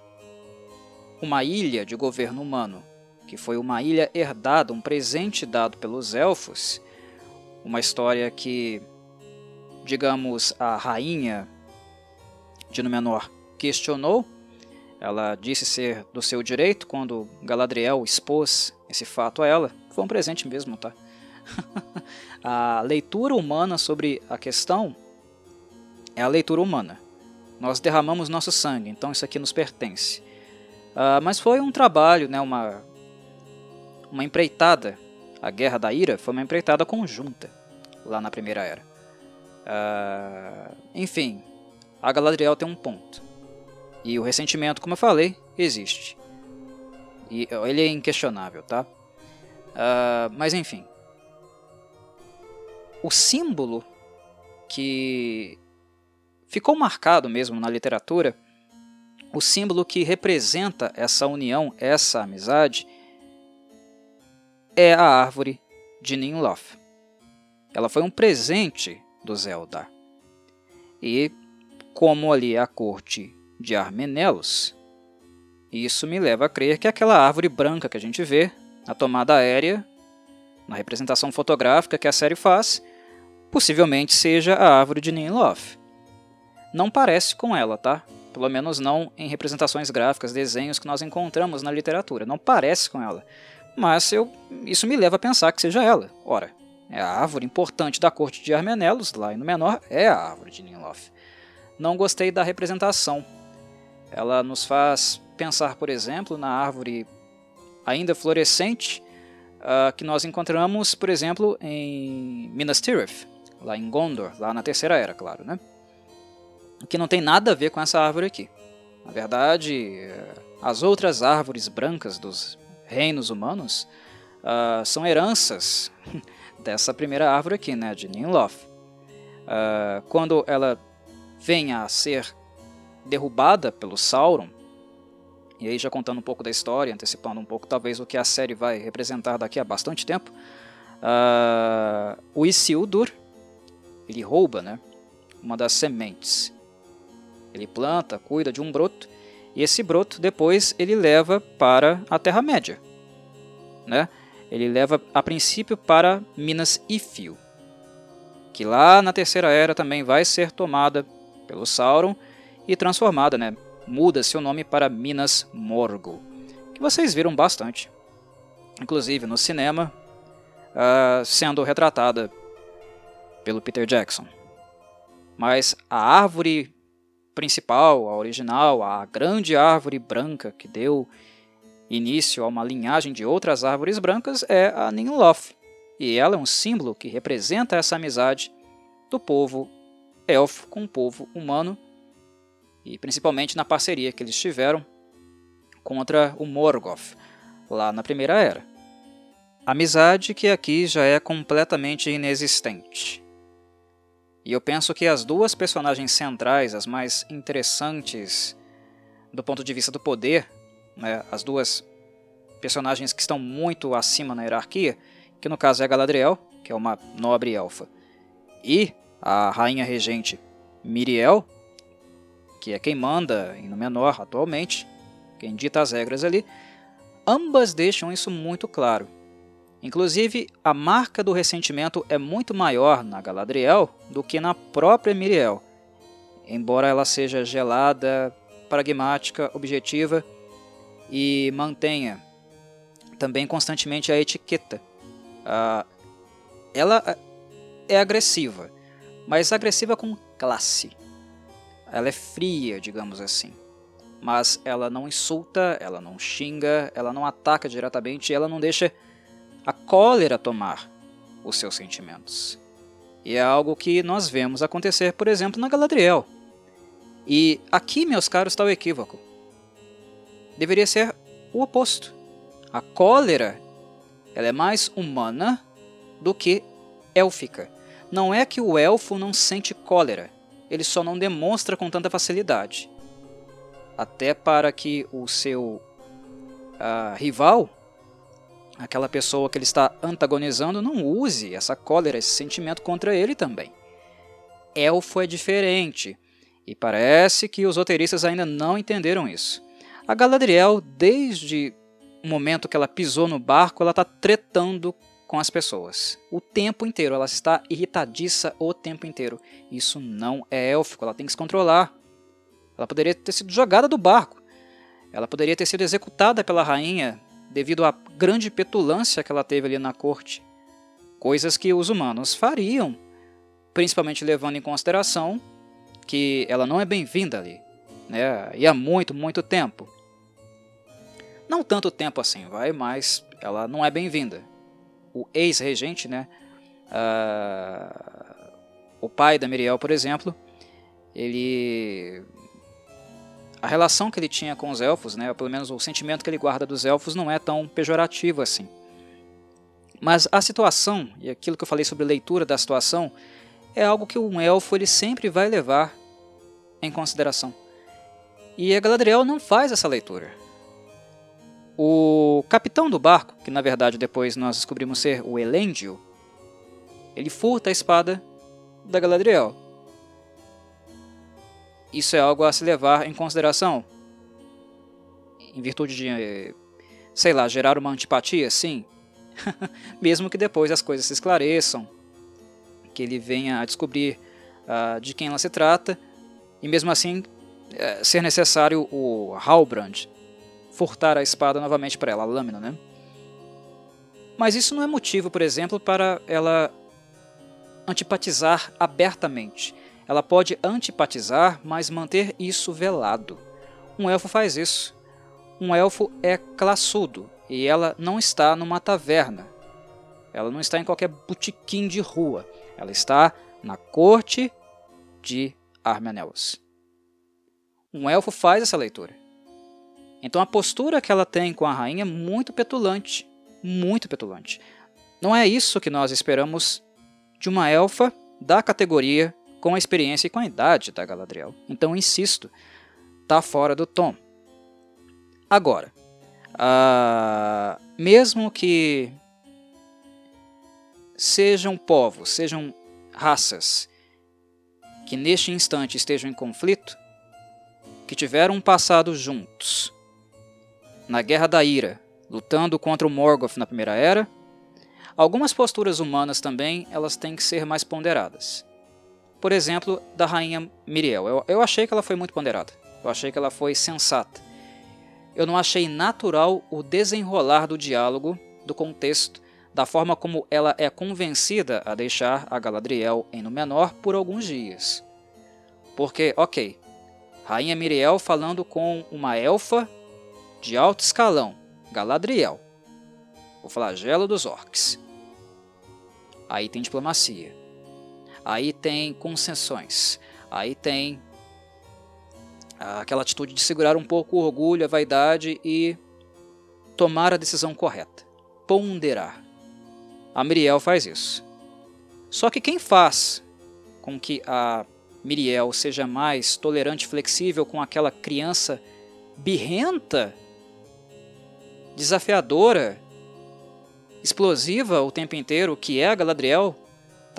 uma ilha de governo humano, que foi uma ilha herdada, um presente dado pelos elfos, uma história que, digamos, a rainha de Númenor questionou. Ela disse ser do seu direito quando Galadriel expôs esse fato a ela. Foi um presente mesmo, tá? a leitura humana sobre a questão é a leitura humana. Nós derramamos nosso sangue, então isso aqui nos pertence. Uh, mas foi um trabalho, né, uma, uma empreitada. A Guerra da Ira foi uma empreitada conjunta lá na Primeira Era. Uh, enfim, a Galadriel tem um ponto. E o ressentimento, como eu falei, existe. E ele é inquestionável, tá? Uh, mas enfim. O símbolo que ficou marcado mesmo na literatura, o símbolo que representa essa união, essa amizade, é a árvore de Ninloth. Ela foi um presente do Eldar. E como ali é a corte de Armenelos, isso me leva a crer que aquela árvore branca que a gente vê na tomada aérea, na representação fotográfica que a série faz, possivelmente seja a árvore de Ninloth não parece com ela, tá? Pelo menos não em representações gráficas, desenhos que nós encontramos na literatura. Não parece com ela. Mas eu, isso me leva a pensar que seja ela. Ora, é a árvore importante da corte de Armenelos, lá no menor, é a árvore de Ninloth. Não gostei da representação. Ela nos faz pensar, por exemplo, na árvore ainda florescente uh, que nós encontramos, por exemplo, em Minas Tirith, lá em Gondor, lá na Terceira Era, claro, né? que não tem nada a ver com essa árvore aqui. Na verdade, as outras árvores brancas dos reinos humanos uh, são heranças dessa primeira árvore aqui, né, de Ninloth. Uh, quando ela vem a ser derrubada pelo Sauron, e aí já contando um pouco da história, antecipando um pouco talvez o que a série vai representar daqui a bastante tempo, uh, o Isildur, ele rouba né, uma das sementes ele planta, cuida de um broto, esse broto depois ele leva para a Terra-média. Né? Ele leva a princípio para Minas Ifil, que lá na Terceira Era também vai ser tomada pelo Sauron e transformada, né? muda seu nome para Minas Morgul, que vocês viram bastante, inclusive no cinema, uh, sendo retratada pelo Peter Jackson. Mas a árvore principal, a original, a grande árvore branca que deu início a uma linhagem de outras árvores brancas é a Ninloth, e ela é um símbolo que representa essa amizade do povo elfo com o povo humano, e principalmente na parceria que eles tiveram contra o Morgoth, lá na Primeira Era. Amizade que aqui já é completamente inexistente. E eu penso que as duas personagens centrais, as mais interessantes do ponto de vista do poder, né, as duas personagens que estão muito acima na hierarquia, que no caso é a Galadriel, que é uma nobre elfa, e a rainha regente Miriel, que é quem manda em Númenor atualmente, quem dita as regras ali, ambas deixam isso muito claro. Inclusive, a marca do ressentimento é muito maior na Galadriel do que na própria Miriel, embora ela seja gelada, pragmática, objetiva e mantenha também constantemente a etiqueta. Uh, ela é agressiva, mas agressiva com classe. Ela é fria, digamos assim. Mas ela não insulta, ela não xinga, ela não ataca diretamente, ela não deixa a cólera tomar os seus sentimentos. E é algo que nós vemos acontecer, por exemplo, na Galadriel. E aqui, meus caros, está o equívoco. Deveria ser o oposto. A cólera ela é mais humana do que élfica. Não é que o elfo não sente cólera, ele só não demonstra com tanta facilidade. Até para que o seu uh, rival aquela pessoa que ele está antagonizando não use essa cólera, esse sentimento contra ele também. elfo é diferente. E parece que os roteiristas ainda não entenderam isso. A Galadriel, desde o momento que ela pisou no barco, ela está tretando com as pessoas. O tempo inteiro, ela está irritadiça o tempo inteiro. Isso não é élfico, ela tem que se controlar. Ela poderia ter sido jogada do barco. Ela poderia ter sido executada pela rainha devido à grande petulância que ela teve ali na corte. Coisas que os humanos fariam, principalmente levando em consideração que ela não é bem-vinda ali, né? E há muito, muito tempo. Não tanto tempo assim, vai, mas ela não é bem-vinda. O ex-regente, né? Uh, o pai da Miriel, por exemplo, ele a relação que ele tinha com os elfos, né, pelo menos o sentimento que ele guarda dos elfos, não é tão pejorativo assim. Mas a situação, e aquilo que eu falei sobre leitura da situação, é algo que um elfo ele sempre vai levar em consideração. E a Galadriel não faz essa leitura. O capitão do barco, que na verdade depois nós descobrimos ser o Elendil, ele furta a espada da Galadriel. Isso é algo a se levar em consideração. Em virtude de, sei lá, gerar uma antipatia, sim. Mesmo que depois as coisas se esclareçam, que ele venha a descobrir uh, de quem ela se trata, e mesmo assim uh, ser necessário o Halbrand furtar a espada novamente para ela, a lâmina, né? Mas isso não é motivo, por exemplo, para ela antipatizar abertamente. Ela pode antipatizar, mas manter isso velado. Um elfo faz isso. Um elfo é classudo e ela não está numa taverna. Ela não está em qualquer botequim de rua. Ela está na corte de Armenelos. Um elfo faz essa leitura. Então a postura que ela tem com a rainha é muito petulante, muito petulante. Não é isso que nós esperamos de uma elfa da categoria com a experiência e com a idade da Galadriel. Então insisto, tá fora do tom. Agora, uh, mesmo que sejam povos, sejam raças que neste instante estejam em conflito, que tiveram um passado juntos, na Guerra da Ira, lutando contra o Morgoth na Primeira Era, algumas posturas humanas também elas têm que ser mais ponderadas. Por exemplo, da rainha Miriel. Eu, eu achei que ela foi muito ponderada. Eu achei que ela foi sensata. Eu não achei natural o desenrolar do diálogo, do contexto, da forma como ela é convencida a deixar a Galadriel em Númenor por alguns dias. Porque, ok, Rainha Miriel falando com uma elfa de alto escalão, Galadriel, o flagelo dos orcs. Aí tem diplomacia. Aí tem concessões. Aí tem aquela atitude de segurar um pouco o orgulho, a vaidade e tomar a decisão correta. Ponderar. A Miriel faz isso. Só que quem faz com que a Miriel seja mais tolerante e flexível com aquela criança birrenta desafiadora, explosiva o tempo inteiro, que é a Galadriel.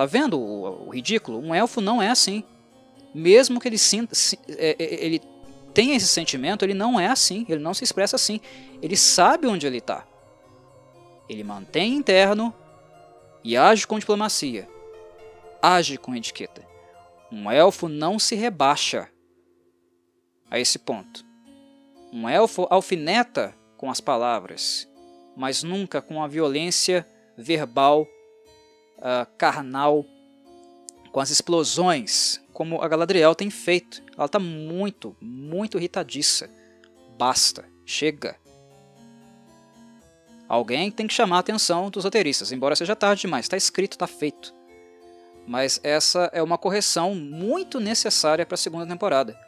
Tá vendo o, o ridículo? Um elfo não é assim. Mesmo que ele sinta, é, é, ele tenha esse sentimento, ele não é assim, ele não se expressa assim. Ele sabe onde ele está. Ele mantém interno e age com diplomacia. Age com etiqueta. Um elfo não se rebaixa a esse ponto. Um elfo alfineta com as palavras, mas nunca com a violência verbal, uh, carnal, com as explosões, como a Galadriel tem feito. Ela está muito, muito irritadiça. Basta, chega. Alguém tem que chamar a atenção dos roteiristas, embora seja tarde demais, está escrito, está feito. Mas essa é uma correção muito necessária para a segunda temporada.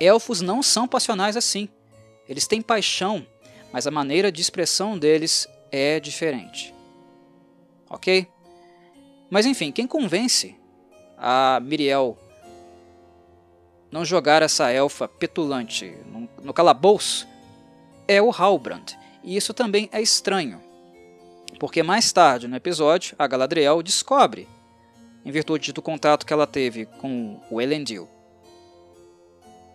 Elfos não são passionais assim. Eles têm paixão mas a maneira de expressão deles é diferente. Ok? Mas enfim, quem convence a Miriel não jogar essa elfa petulante no, calabouço é o Halbrand. E isso também é estranho, porque mais tarde no episódio a Galadriel descobre em virtude do contato que ela teve com o Elendil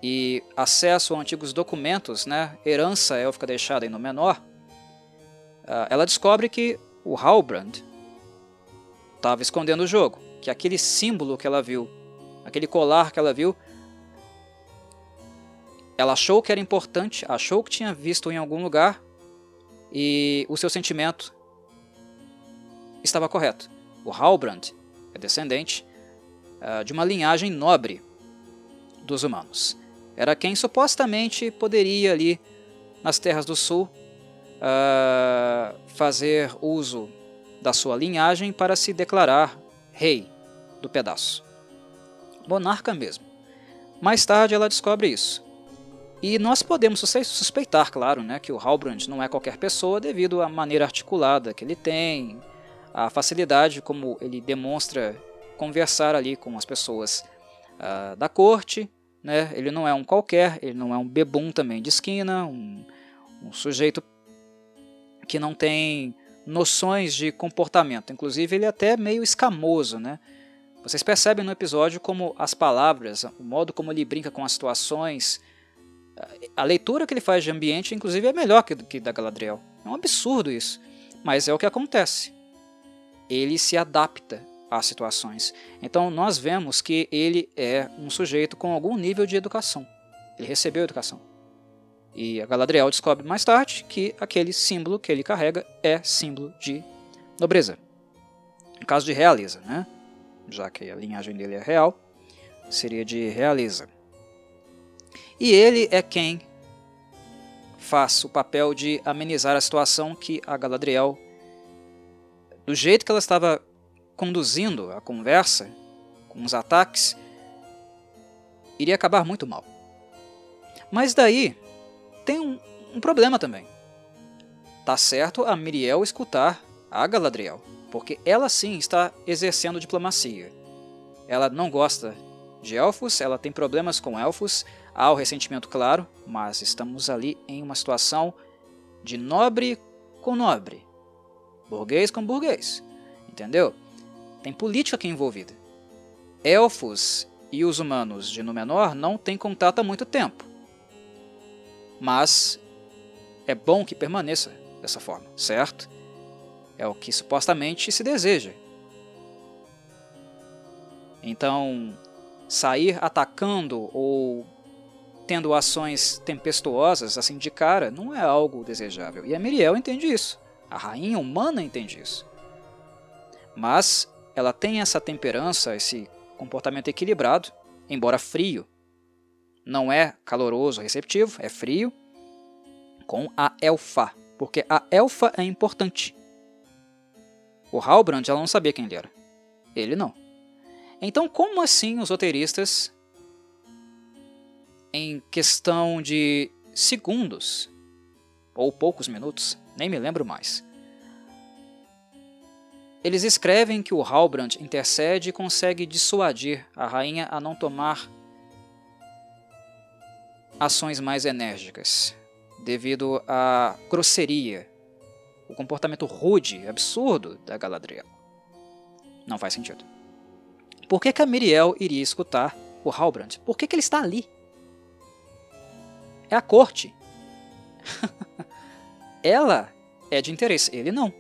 e acesso a antigos documentos, né, herança élfica deixada em Númenor, uh, ela descobre que o Halbrand estava escondendo o jogo, que aquele símbolo que ela viu, aquele colar que ela viu, ela achou que era importante, achou que tinha visto em algum lugar e o seu sentimento estava correto. O Halbrand é descendente uh, de uma linhagem nobre dos humanos. Era quem supostamente poderia ali nas terras do sul uh, fazer uso da sua linhagem para se declarar rei do pedaço. Monarca mesmo. Mais tarde ela descobre isso. E nós podemos suspeitar, claro, né, que o Halbrand não é qualquer pessoa devido à maneira articulada que ele tem, a facilidade como ele demonstra conversar ali com as pessoas uh, da corte né? Ele não é um qualquer, ele não é um bebum também de esquina, um, um sujeito que não tem noções de comportamento. Inclusive, ele é até meio escamoso, né? Vocês percebem no episódio como as palavras, o modo como ele brinca com as situações, a leitura que ele faz de ambiente, inclusive, é melhor que, que da Galadriel. É um absurdo isso, mas é o que acontece. Ele se adapta às situações. Então nós vemos que ele é um sujeito com algum nível de educação. Ele recebeu educação. E a Galadriel descobre mais tarde que aquele símbolo que ele carrega é símbolo de nobreza. No caso de realeza, né? já que a linhagem dele é real, seria de realeza. E ele é quem faz o papel de amenizar a situação que a Galadriel, do jeito que ela estava conduzindo a conversa com os ataques, iria acabar muito mal. Mas daí tem um, um problema também. Tá certo a Miriel escutar a Galadriel, porque ela sim está exercendo diplomacia. Ela não gosta de elfos, ela tem problemas com elfos, há o ressentimento claro, mas estamos ali em uma situação de nobre com nobre, burguês com burguês, entendeu? Tem política aqui envolvida. Elfos e os humanos de Númenor não têm contato há muito tempo. Mas é bom que permaneça dessa forma, certo? É o que supostamente se deseja. Então, sair atacando ou tendo ações tempestuosas assim de cara não é algo desejável. E a Miriel entende isso. A rainha humana entende isso. Mas ela tem essa temperança, esse comportamento equilibrado, embora frio. Não é caloroso, receptivo, é frio, com a elfa, porque a elfa é importante. O Halbrand ela não sabia quem ele era. Ele não. Então, como assim os roteiristas, em questão de segundos, ou poucos minutos, nem me lembro mais, eles escrevem que o Halbrand intercede e consegue dissuadir a rainha a não tomar ações mais enérgicas, devido à grosseria, o comportamento rude, absurdo da Galadriel. Não faz sentido. Por que, que a Miriel iria escutar o Halbrand? Por que, que ele está ali? É a corte. Ela é de interesse, ele não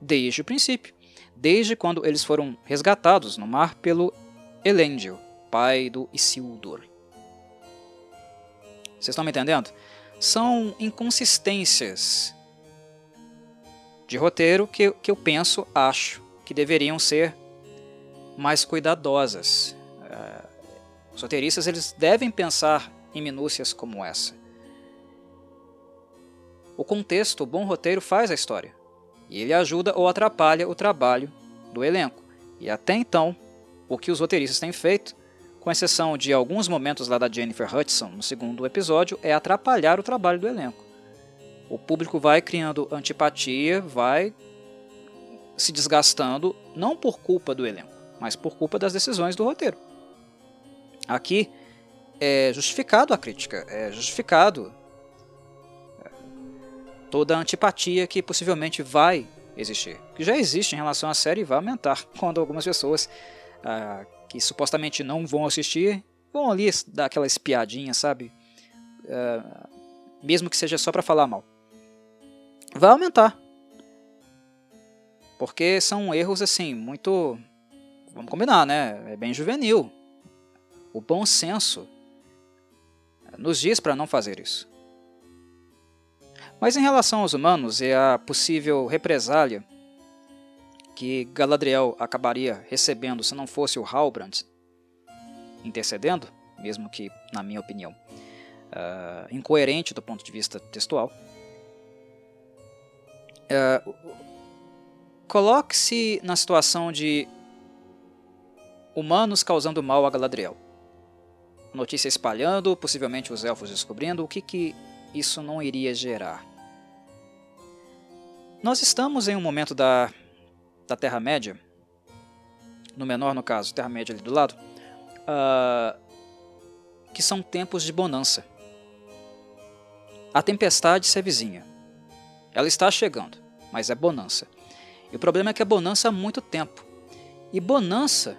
desde o princípio, desde quando eles foram resgatados no mar pelo Elendil, pai do Isildur. Vocês estão me entendendo? São inconsistências de roteiro que, que eu penso, acho, que deveriam ser mais cuidadosas. Uh, os roteiristas eles devem pensar em minúcias como essa. O contexto, o bom roteiro faz a história e ele ajuda ou atrapalha o trabalho do elenco. E até então, o que os roteiristas têm feito, com exceção de alguns momentos lá da Jennifer Hudson no segundo episódio, é atrapalhar o trabalho do elenco. O público vai criando antipatia, vai se desgastando, não por culpa do elenco, mas por culpa das decisões do roteiro. Aqui é justificado a crítica, é justificado toda a antipatia que possivelmente vai existir. Que já existe em relação à série e vai aumentar quando algumas pessoas ah, que supostamente não vão assistir vão ali dar aquela espiadinha, sabe? Ah, mesmo que seja só para falar mal. Vai aumentar. Porque são erros assim, muito. Vamos combinar, né? É bem juvenil. O bom senso nos diz para não fazer isso. Mas em relação aos humanos e a possível represália que Galadriel acabaria recebendo se não fosse o Halbrand intercedendo, mesmo que, na minha opinião, uh, incoerente do ponto de vista textual, uh, coloque-se na situação de humanos causando mal a Galadriel. Notícia espalhando, possivelmente os elfos descobrindo, o que, que isso não iria gerar. Nós estamos em um momento da, da Terra-média, no menor no caso, Terra-média ali do lado, uh, que são tempos de bonança. A tempestade se vizinha. Ela está chegando, mas é bonança. E o problema é que é bonança há muito tempo. E bonança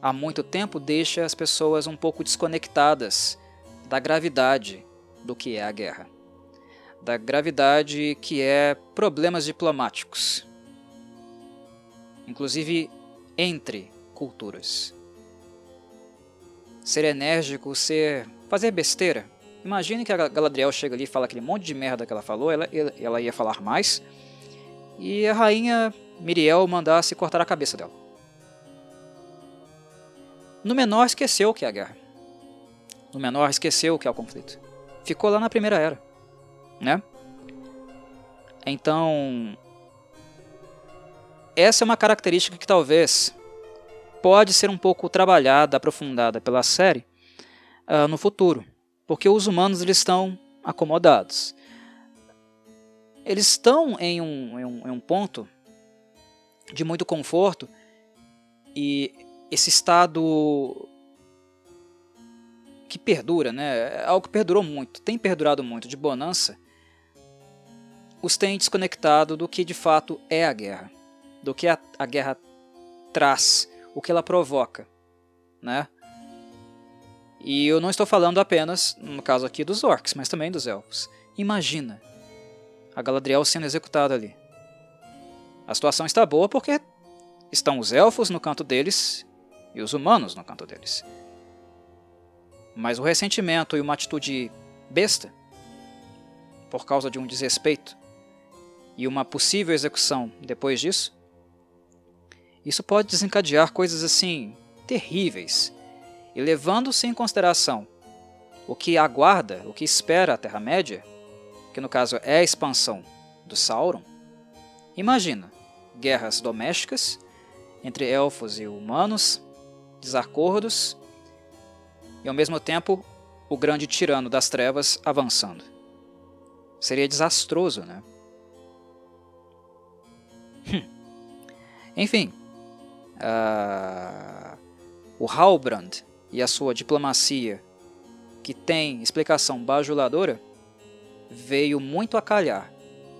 há muito tempo deixa as pessoas um pouco desconectadas da gravidade do que é a guerra, da gravidade que é problemas diplomáticos, inclusive entre culturas. Ser enérgico, ser fazer besteira. Imagine que a Galadriel chega ali e fala aquele monte de merda que ela falou, ela, ela ia falar mais, e a rainha Miriel mandasse cortar a cabeça dela. No menor esqueceu o que é a guerra. No menor esqueceu o que é o conflito ficou lá na Primeira Era, né? Então, essa é uma característica que talvez pode ser um pouco trabalhada, aprofundada pela série uh, no futuro, porque os humanos eles estão acomodados. Eles estão em um, em um, em um ponto de muito conforto e esse estado que perdura, né? É algo que perdurou muito, tem perdurado muito de bonança, os tem desconectado do que de fato é a guerra, do que a, a guerra traz, o que ela provoca, né? E eu não estou falando apenas, no caso aqui, dos orcs, mas também dos elfos. Imagina a Galadriel sendo executada ali. A situação está boa porque estão os elfos no canto deles e os humanos no canto deles. Mas o ressentimento e uma atitude besta, por causa de um desrespeito e uma possível execução depois disso, isso pode desencadear coisas assim terríveis. E levando-se em consideração o que aguarda, o que espera a Terra-média, que no caso é a expansão do Sauron, imagina guerras domésticas entre elfos e humanos, desacordos e ao mesmo tempo o grande tirano das trevas avançando. Seria desastroso, né? Hum. Enfim, uh, o Halbrand e a sua diplomacia, que tem explicação bajuladora, veio muito a calhar,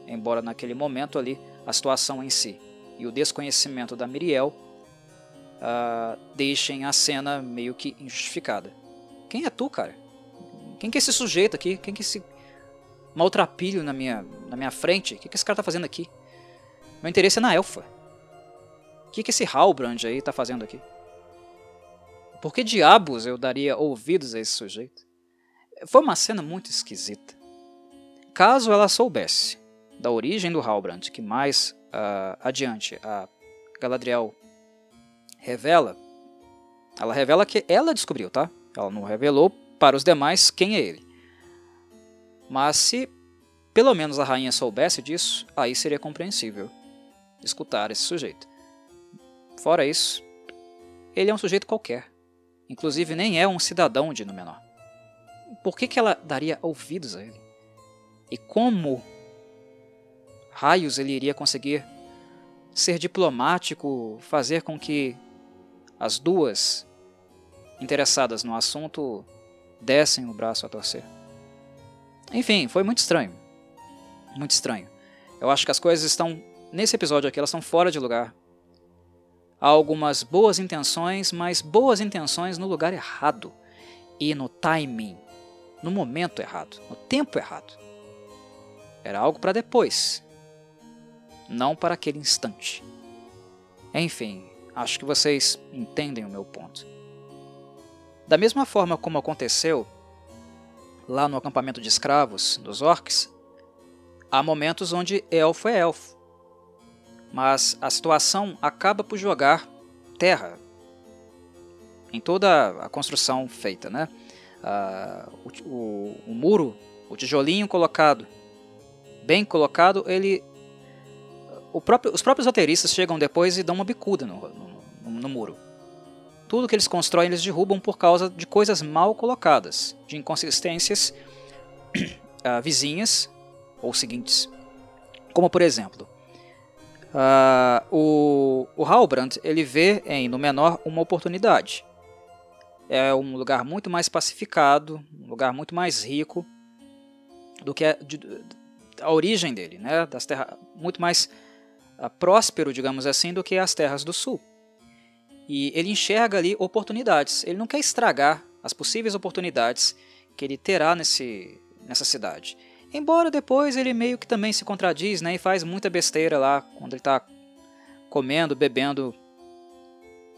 embora naquele momento ali a situação em si e o desconhecimento da Miriel uh, deixem a cena meio que injustificada. Quem é tu, cara? Quem que é esse sujeito aqui? Quem que é esse maltrapilho na minha, na minha frente? O que, que esse cara tá fazendo aqui? Meu interesse é na elfa. O que, que esse Halbrand aí tá fazendo aqui? Por que diabos eu daria ouvidos a esse sujeito? Foi uma cena muito esquisita. Caso ela soubesse da origem do Halbrand, que mais uh, adiante a Galadriel revela, ela revela que ela descobriu, tá? Ela não revelou para os demais quem é ele. Mas se pelo menos a rainha soubesse disso, aí seria compreensível escutar esse sujeito. Fora isso, ele é um sujeito qualquer. Inclusive nem é um cidadão de Númenor. Por que, que ela daria ouvidos a ele? E como raios ele iria conseguir ser diplomático, fazer com que as duas interessadas no assunto dessem o braço a torcer. Enfim, foi muito estranho. Muito estranho. Eu acho que as coisas estão nesse episódio aqui elas estão fora de lugar. Há algumas boas intenções, mas boas intenções no lugar errado e no timing, no momento errado, no tempo errado. Era algo para depois, não para aquele instante. Enfim, acho que vocês entendem o meu ponto. Da mesma forma como aconteceu lá no acampamento de escravos dos orcs, há momentos onde elfo é elfo, mas a situação acaba por jogar terra em toda a construção feita, né? Ah, o, o, o muro, o tijolinho colocado, bem colocado, ele próprio, os próprios roteiristas chegam depois e dão uma bicuda no, no, no, muro. Tudo que eles constroem eles derrubam por causa de coisas mal colocadas, de inconsistências uh, vizinhas ou seguintes. Como por exemplo, uh, o, o Halbrand ele vê em no menor uma oportunidade. É um lugar muito mais pacificado, um lugar muito mais rico do que a, de, a origem dele, né? Das terras muito mais uh, próspero, digamos assim, do que as terras do sul. E ele enxerga ali oportunidades. Ele não quer estragar as possíveis oportunidades que ele terá nesse, nessa cidade. Embora depois ele meio que também se contradiz né, e faz muita besteira lá quando ele está comendo, bebendo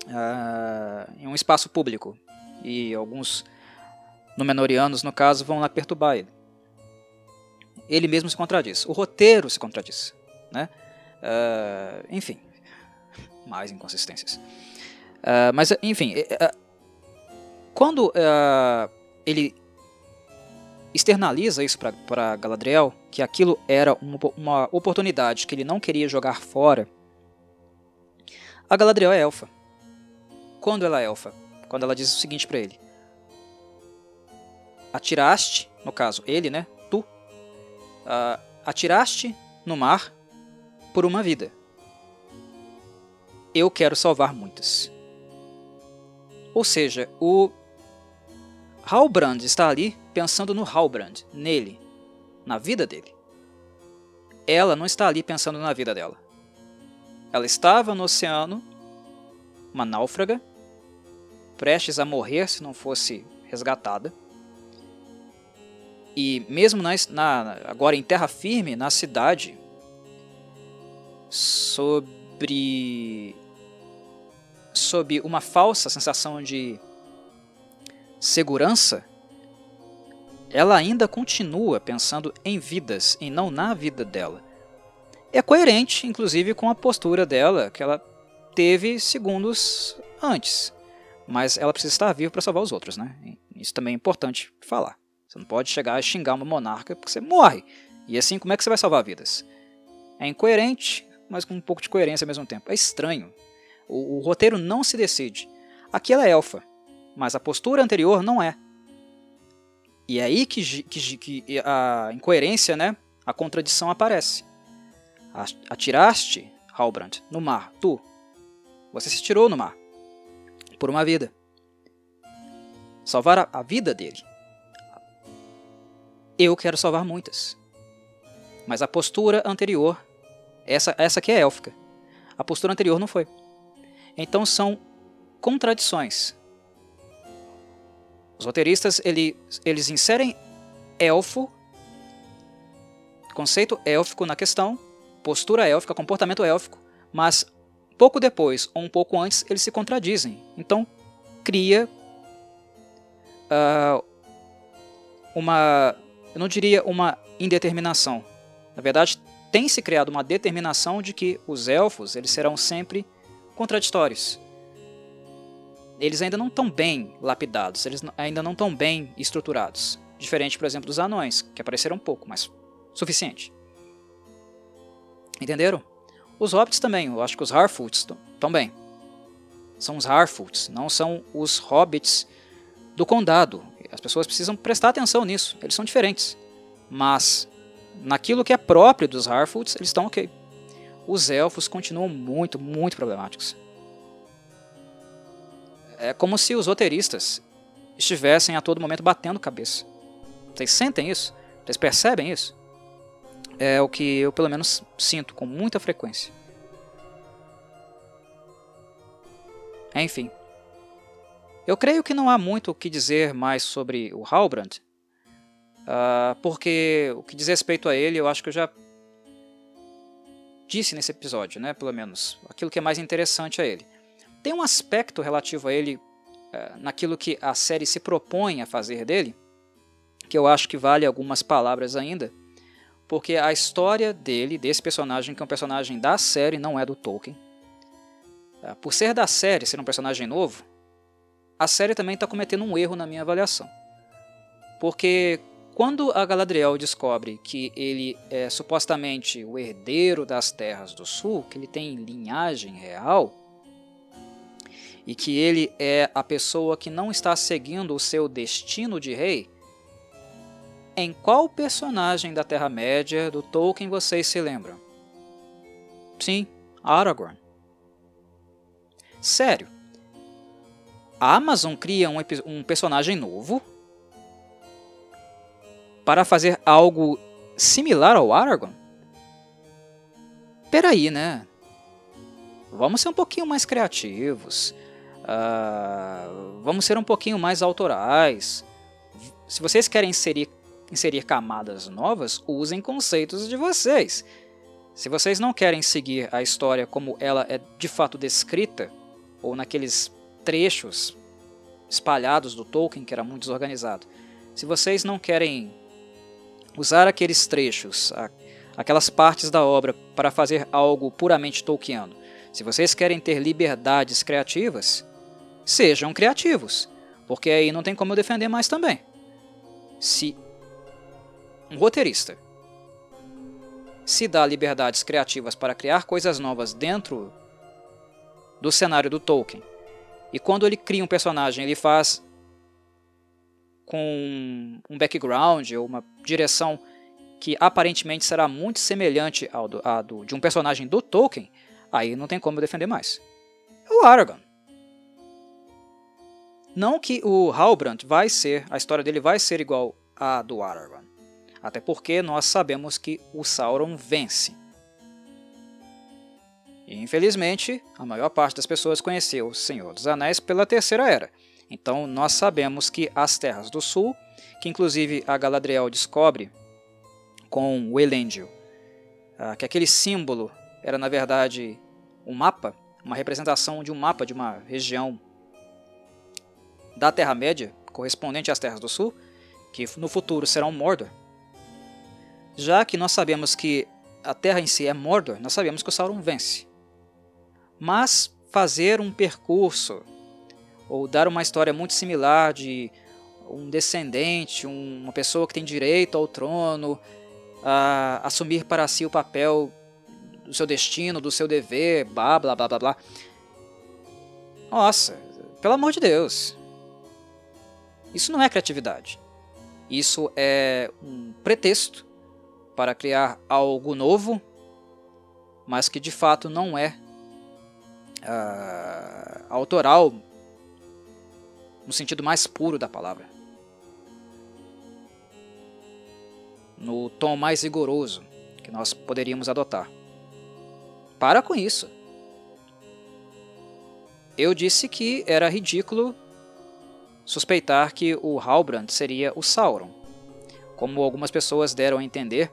uh, em um espaço público. E alguns Númenóreanos, no caso, vão lá perturbar ele. Ele mesmo se contradiz. O roteiro se contradiz. Né? Uh, enfim, mais inconsistências. Uh, mas, enfim, uh, quando ele externaliza isso para Galadriel, que aquilo era uma, uma, oportunidade que ele não queria jogar fora, a Galadriel é elfa. Quando ela é elfa? Quando ela diz o seguinte para ele: Atiraste, no caso, ele, né? Tu, atiraste no mar por uma vida. Eu quero salvar muitas. Ou seja, o Halbrand está ali pensando no Halbrand, nele, na vida dele. Ela não está ali pensando na vida dela. Ela estava no oceano, uma náufraga, prestes a morrer se não fosse resgatada. E mesmo na, na, agora em terra firme, na cidade, sobre sob uma falsa sensação de segurança, ela ainda continua pensando em vidas e não na vida dela. É coerente, inclusive, com a postura dela que ela teve segundos antes. Mas ela precisa estar viva para salvar os outros, né? Isso também é importante falar. Você não pode chegar a xingar uma monarca porque você morre. E assim, como é que você vai salvar vidas? É incoerente, mas com um pouco de coerência ao mesmo tempo. É estranho. O, o roteiro não se decide. Aqui ela é elfa, mas a postura anterior não é. E é aí que, que, que a incoerência, né, a contradição aparece. Atiraste, Halbrand, no mar, tu. Você se tirou no mar. Por uma vida. Salvar a, a vida dele. Eu quero salvar muitas. Mas a postura anterior essa, essa aqui é élfica. A postura anterior não foi. Então são contradições. Os roteiristas ele, eles inserem elfo, conceito élfico na questão, postura élfica, comportamento élfico, mas pouco depois ou um pouco antes eles se contradizem. Então cria uh, uma, eu não diria uma indeterminação. Na verdade, tem se criado uma determinação de que os elfos eles serão sempre contraditórios. Eles ainda não estão bem lapidados, eles ainda não estão bem estruturados. Diferente, por exemplo, dos anões, que apareceram pouco, mas suficiente. Entenderam? Os hobbits também, eu acho que os Harfoots estão bem. São os Harfoots, não são os hobbits do condado. As pessoas precisam prestar atenção nisso, eles são diferentes. Mas naquilo que é próprio dos Harfoots, eles estão ok. Os elfos continuam muito, muito problemáticos. É como se os roteiristas estivessem a todo momento batendo cabeça. Vocês sentem isso? Vocês percebem isso? É o que eu pelo menos sinto com muita frequência. Enfim. Eu creio que não há muito o que dizer mais sobre o Halbrand, uh, porque o que diz respeito a ele eu acho que eu já disse nesse episódio, né, pelo menos, aquilo que é mais interessante a ele. Tem um aspecto relativo a ele, uh, naquilo que a série se propõe a fazer dele, que eu acho que vale algumas palavras ainda, porque a história dele, desse personagem, que é um personagem da série, não é do Tolkien. Uh, por ser da série, ser um personagem novo, a série também está cometendo um erro na minha avaliação. Porque quando a Galadriel descobre que ele é supostamente o herdeiro das Terras do Sul, que ele tem linhagem real, e que ele é a pessoa que não está seguindo o seu destino de rei, em qual personagem da Terra-média do Tolkien vocês se lembram? Sim, Aragorn. Sério. A Amazon cria um, um personagem novo para fazer algo similar ao Aragorn? Peraí, né? Vamos ser um pouquinho mais criativos. Uh, vamos ser um pouquinho mais autorais. Se vocês querem inserir, inserir camadas novas, usem conceitos de vocês. Se vocês não querem seguir a história como ela é de fato descrita, ou naqueles trechos espalhados do Tolkien, que era muito desorganizado, se vocês não querem usar aqueles trechos, aquelas partes da obra para fazer algo puramente tolkiano. Se vocês querem ter liberdades criativas, sejam criativos, porque aí não tem como eu defender mais também. Se um roteirista se dá liberdades criativas para criar coisas novas dentro do cenário do Tolkien, e quando ele cria um personagem, ele faz com um background ou uma direção que aparentemente será muito semelhante ao do, do, de um personagem do Tolkien, aí não tem como defender mais. É o Aragorn. Não que o Halbrand vai ser, a história dele vai ser igual à do Aragorn. Até porque nós sabemos que o Sauron vence. E infelizmente, a maior parte das pessoas conheceu o Senhor dos Anéis pela Terceira Era então nós sabemos que as Terras do Sul, que inclusive a Galadriel descobre com o Elendil, ah, que aquele símbolo era na verdade um mapa, uma representação de um mapa de uma região da Terra-média, correspondente às Terras do Sul, que no futuro serão Mordor. Já que nós sabemos que a Terra em si é Mordor, nós sabemos que o Sauron vence. Mas fazer um percurso ou dar uma história muito similar de um descendente, uma pessoa que tem direito ao trono, a assumir para si o papel do seu destino, do seu dever, blá blá blá blá blá. Nossa, pelo amor de Deus. Isso não é criatividade. Isso é um pretexto para criar algo novo, mas que de fato não é uh, autoral no sentido mais puro da palavra. No tom mais rigoroso que nós poderíamos adotar. Para com isso. Eu disse que era ridículo suspeitar que o Halbrand seria o Sauron, como algumas pessoas deram a entender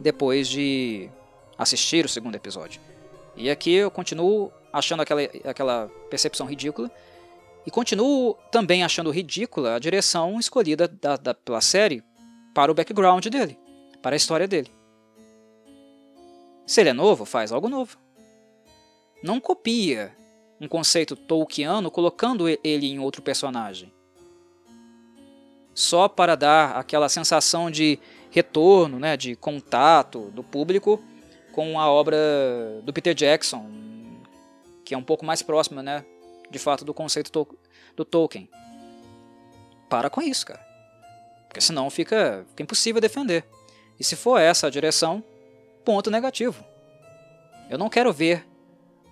depois de assistir o segundo episódio. E aqui eu continuo achando aquela, aquela percepção ridícula e continuo também achando ridícula a direção escolhida da, da, pela série para o background dele, para a história dele. Se ele é novo, faz algo novo. Não copia um conceito tolkiano colocando ele em outro personagem. Só para dar aquela sensação de retorno, né, de contato do público com a obra do Peter Jackson, que é um pouco mais próxima né, de fato, do conceito to do Tolkien. Para com isso, cara. Porque senão fica, fica impossível defender. E se for essa a direção, ponto negativo. Eu não quero ver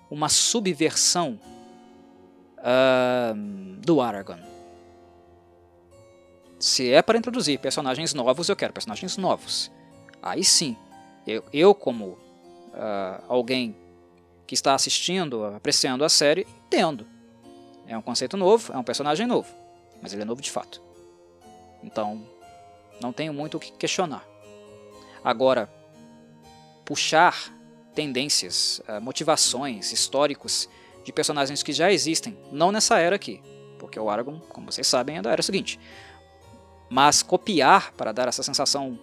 uma subversão uh, do Aragorn. Se é para introduzir personagens novos, eu quero personagens novos. Aí sim. Eu, eu como uh, alguém que está assistindo, apreciando a série, entendo. É um conceito novo, é um personagem novo, mas ele é novo de fato. Então, não tenho muito o que questionar. Agora, puxar tendências, uh, motivações, históricos de personagens que já existem, não nessa era aqui, porque o Aragorn, como vocês sabem, é da era seguinte. Mas copiar para dar essa sensação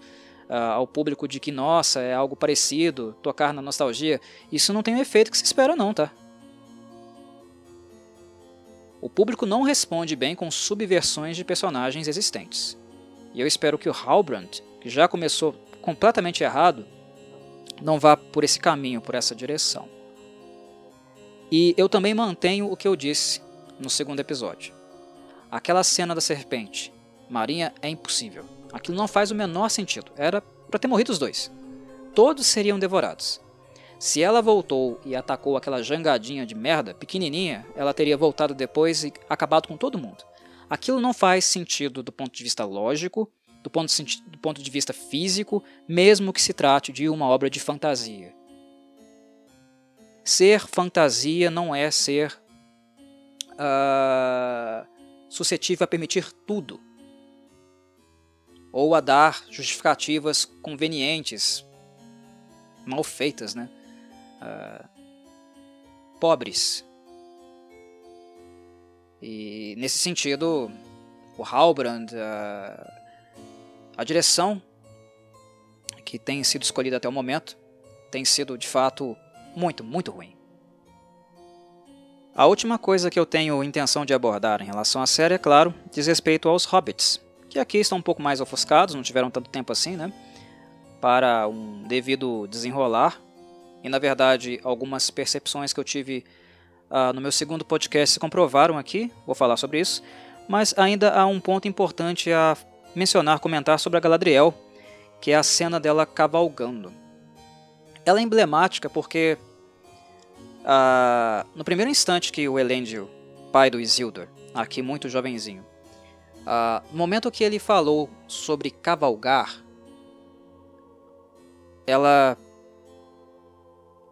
uh, ao público de que, nossa, é algo parecido, tocar na nostalgia, isso não tem o efeito que se espera não, tá? O público não responde bem com subversões de personagens existentes. E eu espero que o Halbrand, que já começou completamente errado, não vá por esse caminho, por essa direção. E eu também mantenho o que eu disse no segundo episódio. Aquela cena da serpente, Marinha, é impossível. Aquilo não faz o menor sentido. Era para ter morrido os dois. Todos seriam devorados. Se ela voltou e atacou aquela jangadinha de merda, pequenininha, ela teria voltado depois e acabado com todo mundo. Aquilo não faz sentido do ponto de vista lógico, do ponto de, do ponto de vista físico, mesmo que se trate de uma obra de fantasia. Ser fantasia não é ser uh, suscetível a permitir tudo ou a dar justificativas convenientes, mal feitas, né? Uh, pobres. E nesse sentido, o Halbrand, uh, a direção que tem sido escolhida até o momento, tem sido de fato muito, muito ruim. A última coisa que eu tenho intenção de abordar em relação à série, é claro, diz respeito aos hobbits que aqui estão um pouco mais ofuscados, não tiveram tanto tempo assim, né? Para um devido desenrolar. E na verdade, algumas percepções que eu tive uh, no meu segundo podcast se comprovaram aqui, vou falar sobre isso. Mas ainda há um ponto importante a mencionar, comentar sobre a Galadriel, que é a cena dela cavalgando. Ela é emblemática porque uh, no primeiro instante que o Elendil, pai do Isildur, aqui muito jovenzinho, Uh, no momento que ele falou sobre cavalgar, ela.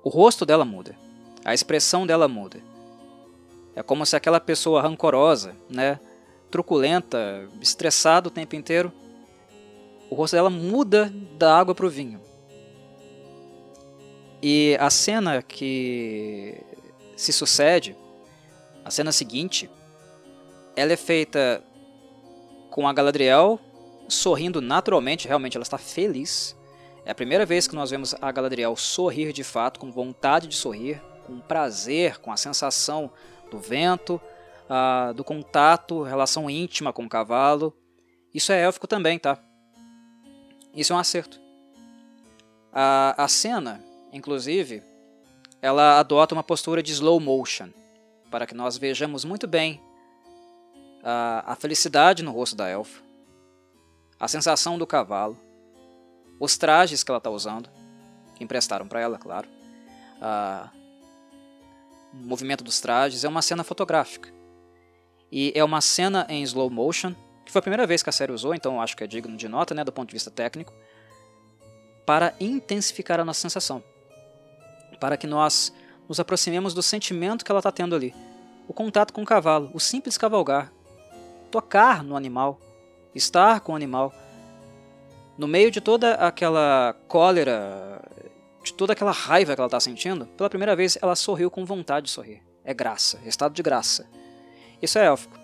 O rosto dela muda, a expressão dela muda. É como se aquela pessoa rancorosa, né, truculenta, estressada o tempo inteiro, o rosto dela muda da água para o vinho. E a cena que se sucede, a cena seguinte, ela é feita com a Galadriel sorrindo naturalmente, realmente ela está feliz. É a primeira vez que nós vemos a Galadriel sorrir de fato, com vontade de sorrir, com prazer, com a sensação do vento, do contato, relação íntima com o cavalo. Isso é élfico também, tá? Isso é um acerto. A, a cena, inclusive, ela adota uma postura de slow motion, para que nós vejamos muito bem a, a felicidade no rosto da elfa, a sensação do cavalo, os trajes que ela está usando, que emprestaram para ela, claro, o movimento dos trajes, é uma cena fotográfica. E é uma cena em slow motion, que foi a primeira vez que a série usou, então acho que é digno de nota, né, do ponto de vista técnico, para intensificar a nossa sensação. Para que nós nos aproximemos do sentimento que ela está tendo ali. O contato com o cavalo, o simples cavalgar, tocar no animal, estar com o animal. No meio de toda aquela cólera, de toda aquela raiva que ela está sentindo, pela primeira vez ela sorriu com vontade de sorrir. É graça, é estado de graça. Isso é élfico.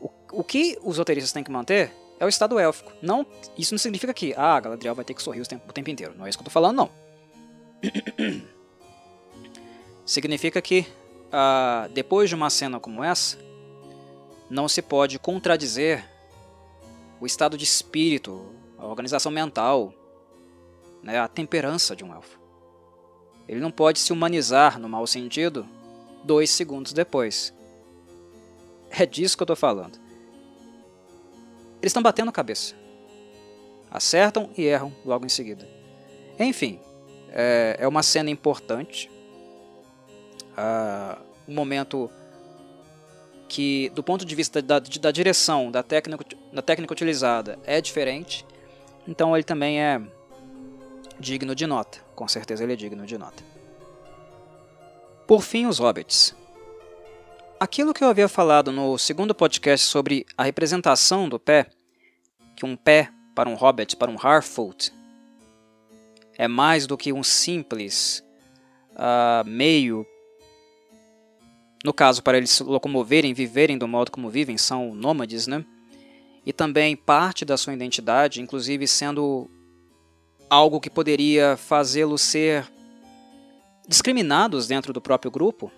O, o que os roteiristas têm que manter é o estado élfico. Não, isso não significa que ah, Galadriel vai ter que sorrir o tempo, o tempo inteiro. Não é isso que eu estou falando, não. significa que ah, depois de uma cena como essa, não se pode contradizer o estado de espírito, a organização mental, né, a temperança de um elfo. Ele não pode se humanizar no mau sentido dois segundos depois. É disso que eu estou falando. Eles estão batendo cabeça. Acertam e erram logo em seguida. Enfim, é, é uma cena importante. Uh, um momento que do ponto de vista da, da direção da técnica, da técnica utilizada é diferente, então ele também é, digno de nota. Com certeza ele é digno de nota. Por fim, os hobbits. Aquilo que eu havia falado no segundo podcast sobre a representação do pé, que um pé para um hobbit, para um Harfoot, é mais do que um simples uh, meio, no caso, para eles se locomoverem, viverem do modo como vivem, são nômades, né? E também parte da sua identidade, inclusive sendo algo que poderia fazê-los ser discriminados dentro do próprio grupo,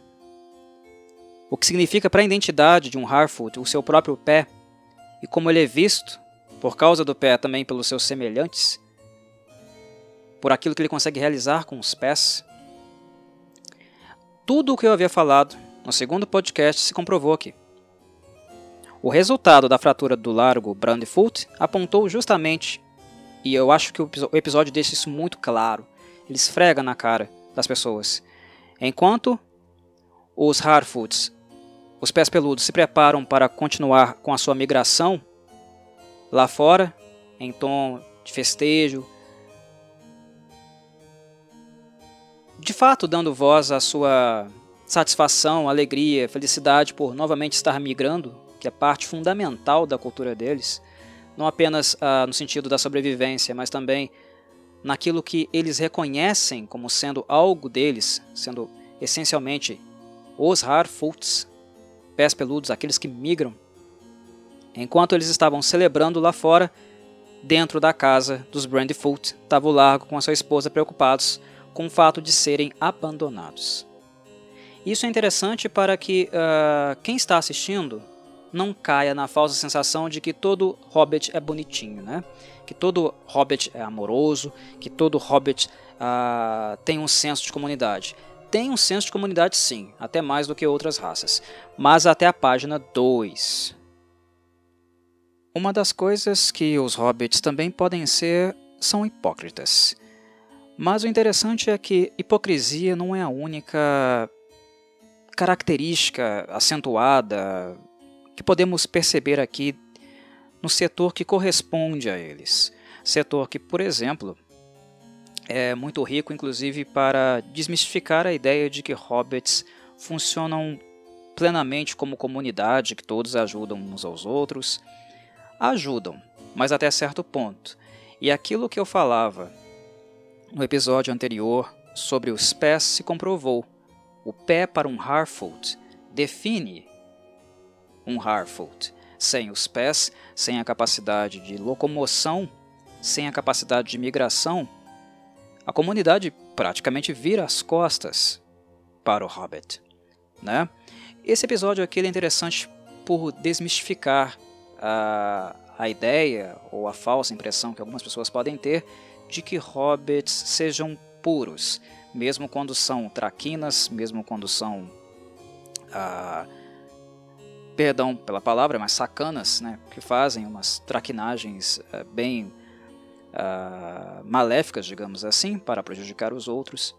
o que significa para a identidade de um Harfoot o seu próprio pé, e como ele é visto, por causa do pé também pelos seus semelhantes, por aquilo que ele consegue realizar com os pés. Tudo o que eu havia falado no segundo podcast se comprovou aqui. O resultado da fratura do largo Brandfoot apontou justamente, e eu acho que o episódio deixa isso muito claro, ele esfrega na cara das pessoas. Enquanto os Harfoots os pés peludos se preparam para continuar com a sua migração lá fora, em tom de festejo, de fato dando voz à sua satisfação, alegria, felicidade por novamente estar migrando, que é parte fundamental da cultura deles, não apenas ah, no sentido da sobrevivência, mas também naquilo que eles reconhecem como sendo algo deles, sendo essencialmente os Harfoots, pés peludos, aqueles que migram, enquanto eles estavam celebrando lá fora, dentro da casa dos Brandyfoot, estava o Largo com a sua esposa preocupados com o fato de serem abandonados. Isso é interessante para que uh, quem está assistindo não caia na falsa sensação de que todo Hobbit é bonitinho, né? Que todo Hobbit é amoroso, que todo Hobbit uh, tem um senso de comunidade tem um senso de comunidade sim, até mais do que outras raças, mas até a página 2. Uma das coisas que os hobbits também podem ser são hipócritas. Mas o interessante é que hipocrisia não é a única característica acentuada que podemos perceber aqui no setor que corresponde a eles. Setor que, por exemplo, é muito rico, inclusive, para desmistificar a ideia de que hobbits funcionam plenamente como comunidade, que todos ajudam uns aos outros. Ajudam, mas até certo ponto. E aquilo que eu falava no episódio anterior sobre os pés se comprovou. O pé para um Harfoot define um Harfoot. Sem os pés, sem a capacidade de locomoção, sem a capacidade de migração, a comunidade praticamente vira as costas para o Hobbit. Né? Esse episódio aqui é interessante por desmistificar a, a ideia ou a falsa impressão que algumas pessoas podem ter de que hobbits sejam puros, mesmo quando são traquinas, mesmo quando são. Ah, perdão pela palavra, mas sacanas, né, que fazem umas traquinagens eh, bem uh, maléficas, digamos assim, para prejudicar os outros.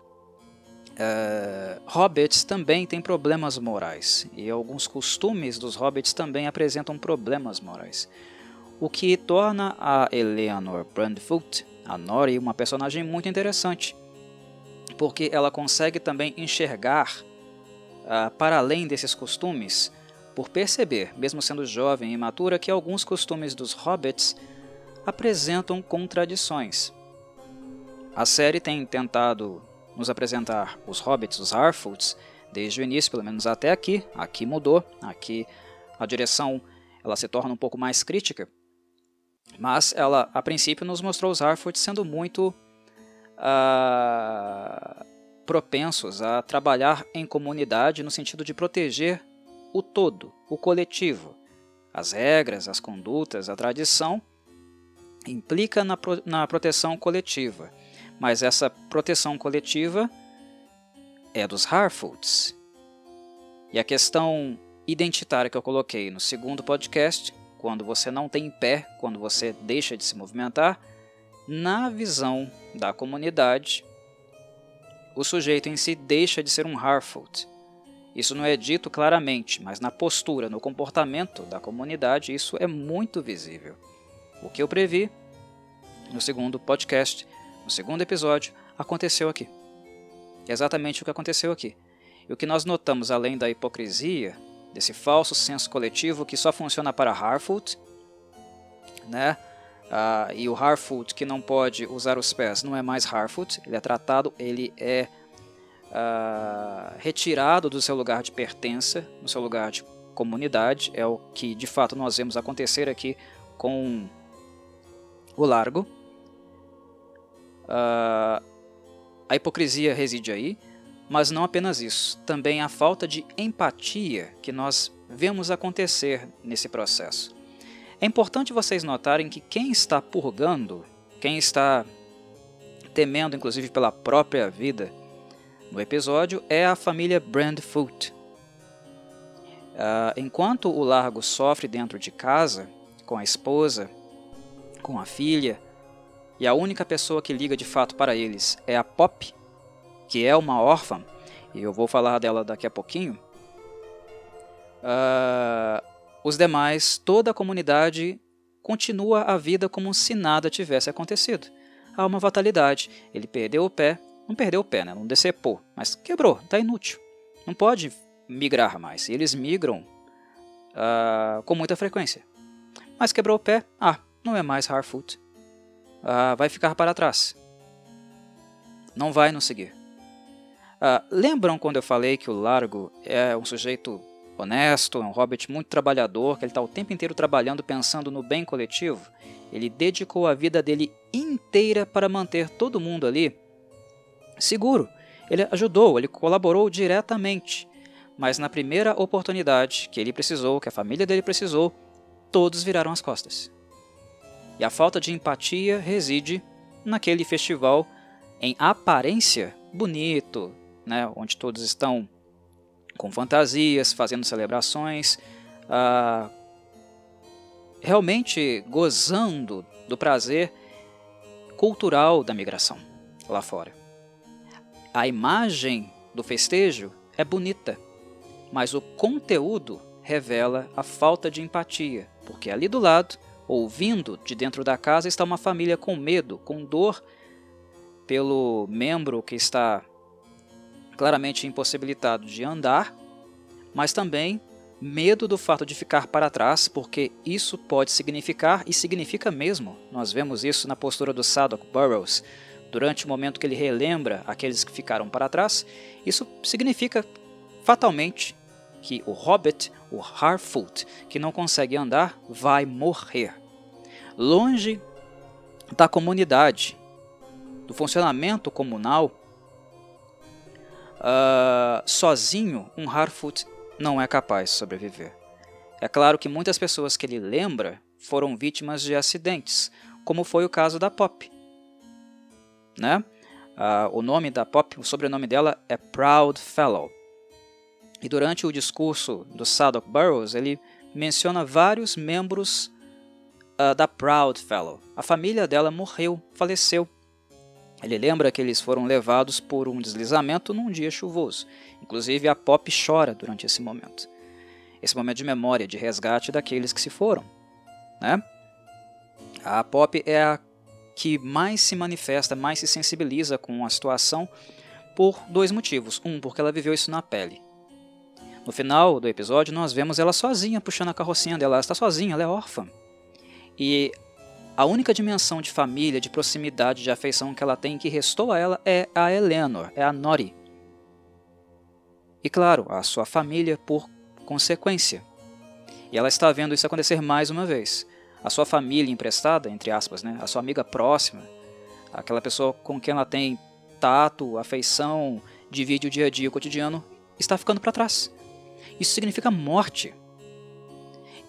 Uh, hobbits também têm problemas morais e alguns costumes dos hobbits também apresentam problemas morais, o que torna a Eleanor Brandfoot, a Nori, uma personagem muito interessante, porque ela consegue também enxergar uh, para além desses costumes, por perceber, mesmo sendo jovem e imatura, que alguns costumes dos hobbits apresentam contradições. A série tem tentado nos apresentar os hobbits, os Harfoots, desde o início, pelo menos até aqui. Aqui mudou, aqui a direção ela se torna um pouco mais crítica, mas ela a princípio nos mostrou os Harfoots sendo muito uh, propensos a trabalhar em comunidade no sentido de proteger o todo, o coletivo, as regras, as condutas, a tradição implica na, pro, na proteção coletiva, mas essa proteção coletiva é dos Harfoots. E a questão identitária que eu coloquei no segundo podcast, quando você não tem pé, quando você deixa de se movimentar, na visão da comunidade, o sujeito em si deixa de ser um Harfoot. Isso não é dito claramente, mas na postura, no comportamento da comunidade, isso é muito visível. O que eu previ no segundo podcast, no segundo episódio, aconteceu aqui. É exatamente o que aconteceu aqui. E o que nós notamos, além da hipocrisia, desse falso senso coletivo que só funciona para Harfoot, né? Uh, e o Harfoot que não pode usar os pés não é mais Harfoot, ele é tratado, ele é uh, retirado do seu lugar de pertença, no seu lugar de comunidade, é o que de fato nós vemos acontecer aqui com o Largo. Uh, a hipocrisia reside aí, mas não apenas isso, também a falta de empatia que nós vemos acontecer nesse processo. É importante vocês notarem que quem está purgando, quem está temendo inclusive pela própria vida no episódio, é a família Brandfoot. Uh, enquanto o Largo sofre dentro de casa, com a esposa, com a filha, e a única pessoa que liga de fato para eles é a Pop, que é uma órfã, e eu vou falar dela daqui a pouquinho. Uh, os demais, toda a comunidade continua a vida como se nada tivesse acontecido. Há uma fatalidade. Ele perdeu o pé, não perdeu o pé, né? não decepou, mas quebrou, está inútil. Não pode migrar mais. Eles migram uh, com muita frequência. Mas quebrou o pé, ah, não é mais Harfoot. Uh, vai ficar para trás. Não vai nos seguir. Uh, lembram quando eu falei que o Largo é um sujeito honesto, é um hobbit muito trabalhador, que ele está o tempo inteiro trabalhando pensando no bem coletivo. Ele dedicou a vida dele inteira para manter todo mundo ali seguro. Ele ajudou, ele colaborou diretamente. Mas na primeira oportunidade que ele precisou, que a família dele precisou, todos viraram as costas. E a falta de empatia reside naquele festival em aparência bonito, né, onde todos estão com fantasias, fazendo celebrações, ah, realmente gozando do prazer cultural da migração lá fora. A imagem do festejo é bonita, mas o conteúdo revela a falta de empatia, porque ali do lado, ouvindo de dentro da casa, está uma família com medo, com dor pelo membro que está claramente impossibilitado de andar, mas também medo do fato de ficar para trás, porque isso pode significar, e significa mesmo, nós vemos isso na postura do Sadok Burrows, durante o momento que ele relembra aqueles que ficaram para trás, isso significa fatalmente que o Hobbit, o Harfoot, que não consegue andar, vai morrer. Longe da comunidade, do funcionamento comunal, uh, sozinho, um Harfoot não é capaz de sobreviver. É claro que muitas pessoas que ele lembra foram vítimas de acidentes, como foi o caso da Pop. Né? Uh, o nome da Pop, o sobrenome dela é Proud Fellow. E durante o discurso do Sadok Burrows, ele menciona vários membros uh, da Proud Fellow. A família dela morreu, faleceu ele lembra que eles foram levados por um deslizamento num dia chuvoso. Inclusive, a Pop chora durante esse momento. Esse momento de memória, de resgate daqueles que se foram. Né? A Pop é a que mais se manifesta, mais se sensibiliza com a situação por dois motivos. Um, porque ela viveu isso na pele. No final do episódio, nós vemos ela sozinha puxando a carrocinha dela. Ela está sozinha, ela é órfã. E a única dimensão de família, de proximidade, de afeição que ela tem que restou a ela é a Eleanor, é a Nori. E claro, a sua família por consequência. E ela está vendo isso acontecer mais uma vez. A sua família emprestada, entre aspas, né? a sua amiga próxima, aquela pessoa com quem ela tem tato, afeição, divide o dia a dia, o cotidiano, está ficando para trás. Isso significa morte.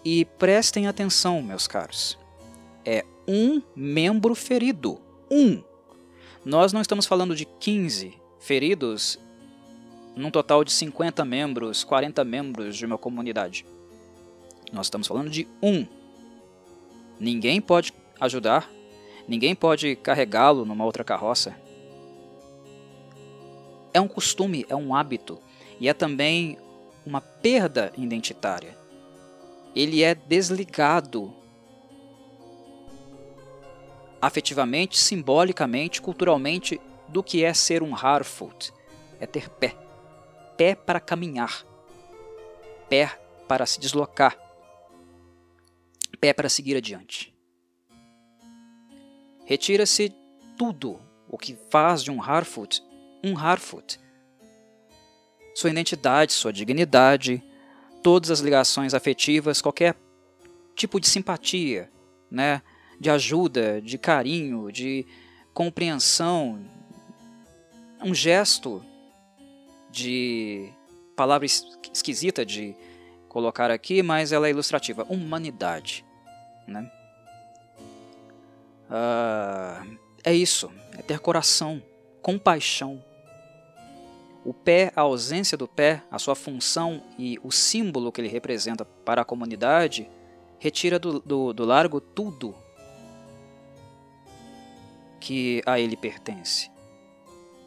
E prestem atenção, meus caros. É um membro ferido. Um. Nós não estamos falando de 15 feridos num total de 50 membros, 40 membros de uma comunidade. Nós estamos falando de um. Ninguém pode ajudar, ninguém pode carregá-lo numa outra carroça. É um costume, é um hábito e é também uma perda identitária. Ele é desligado afetivamente, simbolicamente, culturalmente, do que é ser um Harfoot. É ter pé. Pé para caminhar. Pé para se deslocar. Pé para seguir adiante. Retira-se tudo o que faz de um Harfoot um Harfoot. Sua identidade, sua dignidade, todas as ligações afetivas, qualquer tipo de simpatia, né, de ajuda, de carinho, de compreensão, um gesto de palavra esquisita de colocar aqui, mas ela é ilustrativa, humanidade, né? Uh, é isso, é ter coração, compaixão. O pé, a ausência do pé, a sua função e o símbolo que ele representa para a comunidade, retira do, do, do largo tudo que a ele pertence.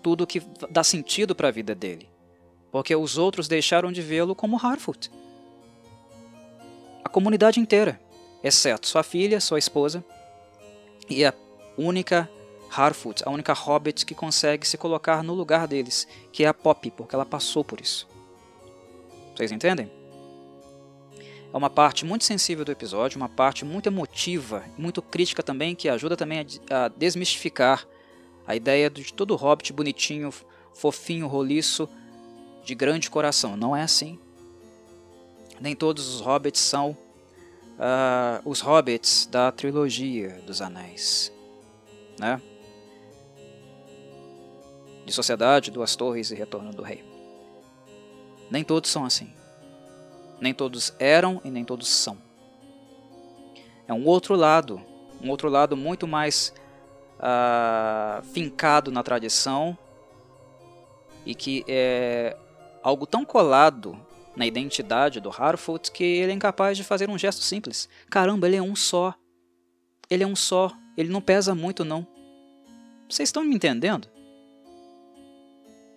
Tudo que dá sentido para a vida dele. Porque os outros deixaram de vê-lo como Harfoot. A comunidade inteira, exceto sua filha, sua esposa e a única Harfoot, a única hobbit que consegue se colocar no lugar deles, que é a Poppy, porque ela passou por isso. Vocês entendem? É uma parte muito sensível do episódio, uma parte muito emotiva, muito crítica também, que ajuda também a, a desmistificar a ideia de todo hobbit bonitinho, fofinho, roliço, de grande coração. Não é assim. Nem todos os hobbits são uh, os hobbits da trilogia dos Anéis. Né? De Sociedade, Duas Torres e Retorno do Rei. Nem todos são assim. Nem todos eram e nem todos são. É um outro lado, um outro lado muito mais uh, fincado na tradição e que é algo tão colado na identidade do Harfoot que ele é incapaz de fazer um gesto simples. Caramba, ele é um só. Ele é um só. Ele não pesa muito, não. Vocês estão me entendendo?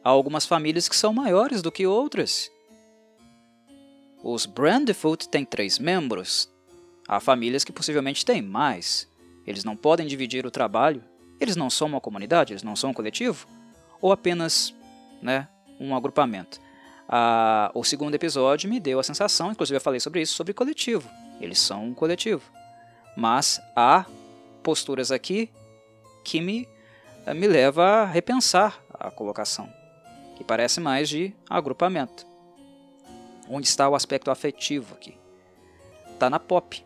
Há algumas famílias que são maiores do que outras. Os Brandfoot têm três membros. Há famílias que possivelmente têm mais. Eles não podem dividir o trabalho. Eles não são uma comunidade, eles não são um coletivo. Ou apenas né, um agrupamento. Ah, o segundo episódio me deu a sensação, inclusive eu falei sobre isso, sobre coletivo. Eles são um coletivo. Mas há posturas aqui que me, me leva a repensar a colocação, que parece mais de agrupamento. Onde está o aspecto afetivo aqui? Está na pop.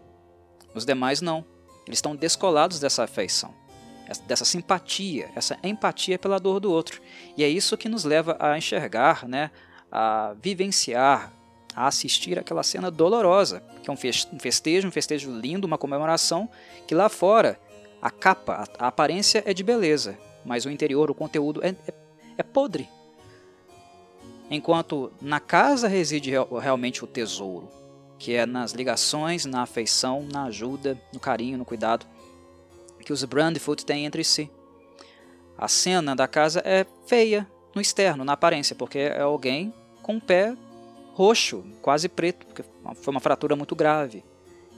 Os demais não. Eles estão descolados dessa afeição, dessa simpatia, essa empatia pela dor do outro. E é isso que nos leva a enxergar, né, a vivenciar, a assistir aquela cena dolorosa, que é um festejo, um festejo lindo, uma comemoração, que lá fora a capa, a aparência é de beleza, mas o interior, o conteúdo é, é, é podre, enquanto na casa reside realmente o tesouro, que é nas ligações, na afeição, na ajuda, no carinho, no cuidado que os Brandfoot têm entre si. A cena da casa é feia no externo, na aparência, porque é alguém com o pé roxo, quase preto, porque foi uma fratura muito grave.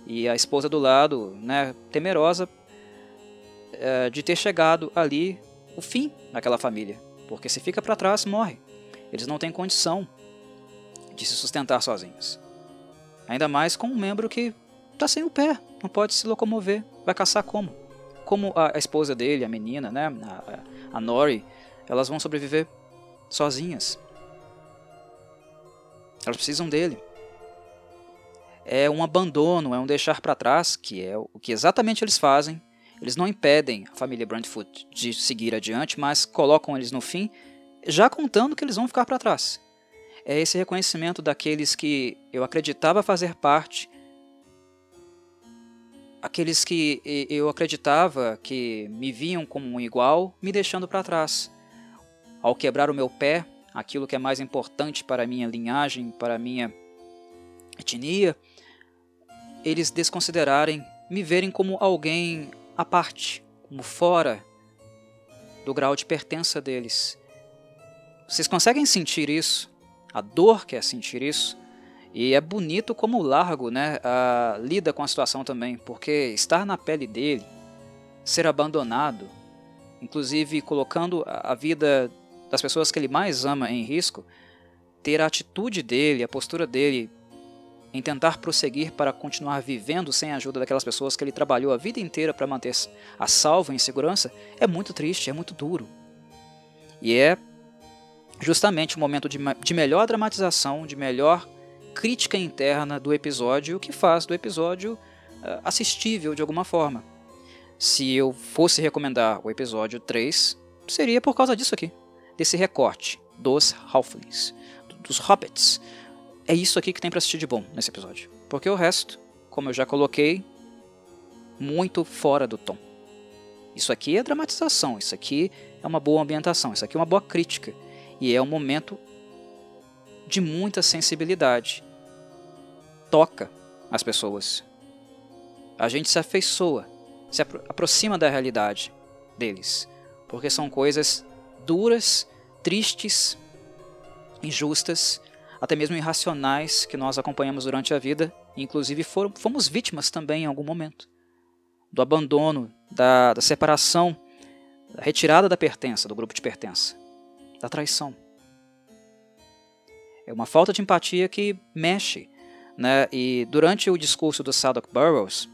E a esposa do lado, né, temerosa é, de ter chegado ali o fim daquela família, porque se fica para trás, morre. Eles não têm condição de se sustentar sozinhos. Ainda mais com um membro que está sem o pé, não pode se locomover, vai caçar como? Como a, esposa dele, a menina, né, a, a Nori, elas vão sobreviver sozinhas. Elas precisam dele. É um abandono, é um deixar para trás, que é o que exatamente eles fazem. Eles não impedem a família Brandfoot de seguir adiante, mas colocam eles no fim já contando que eles vão ficar para trás. É esse reconhecimento daqueles que eu acreditava fazer parte, aqueles que eu acreditava que me viam como um igual, me deixando para trás. Ao quebrar o meu pé, aquilo que é mais importante para a minha linhagem, para a minha etnia, eles desconsiderarem, me verem como alguém à parte, como fora do grau de pertença deles. Vocês conseguem sentir isso? A dor que é sentir isso? E é bonito como o Largo né, lida com a situação também, porque estar na pele dele, ser abandonado, inclusive colocando a vida das pessoas que ele mais ama em risco, ter a atitude dele, a postura dele em tentar prosseguir para continuar vivendo sem a ajuda daquelas pessoas que ele trabalhou a vida inteira para manter a salvo em segurança, é muito triste, é muito duro. E é justamente o momento de, de melhor dramatização, de melhor crítica interna do episódio, o que faz do episódio uh, assistível de alguma forma. Se eu fosse recomendar o episódio 3, seria por causa disso aqui, desse recorte dos Halflings, dos Hobbits, é isso aqui que tem para assistir de bom nesse episódio. Porque o resto, como eu já coloquei, muito fora do tom. Isso aqui é dramatização, isso aqui é uma boa ambientação, isso aqui é uma boa crítica. E é um momento de muita sensibilidade. Toca as pessoas. A gente se afeiçoa, se apro aproxima da realidade deles. Porque são coisas duras, tristes, injustas até mesmo irracionais que nós acompanhamos durante a vida, inclusive foram, fomos vítimas também em algum momento. Do abandono, da, da separação, da retirada da pertença, do grupo de pertença, da traição. É uma falta de empatia que mexe. Né? E durante o discurso do Sadok Burroughs,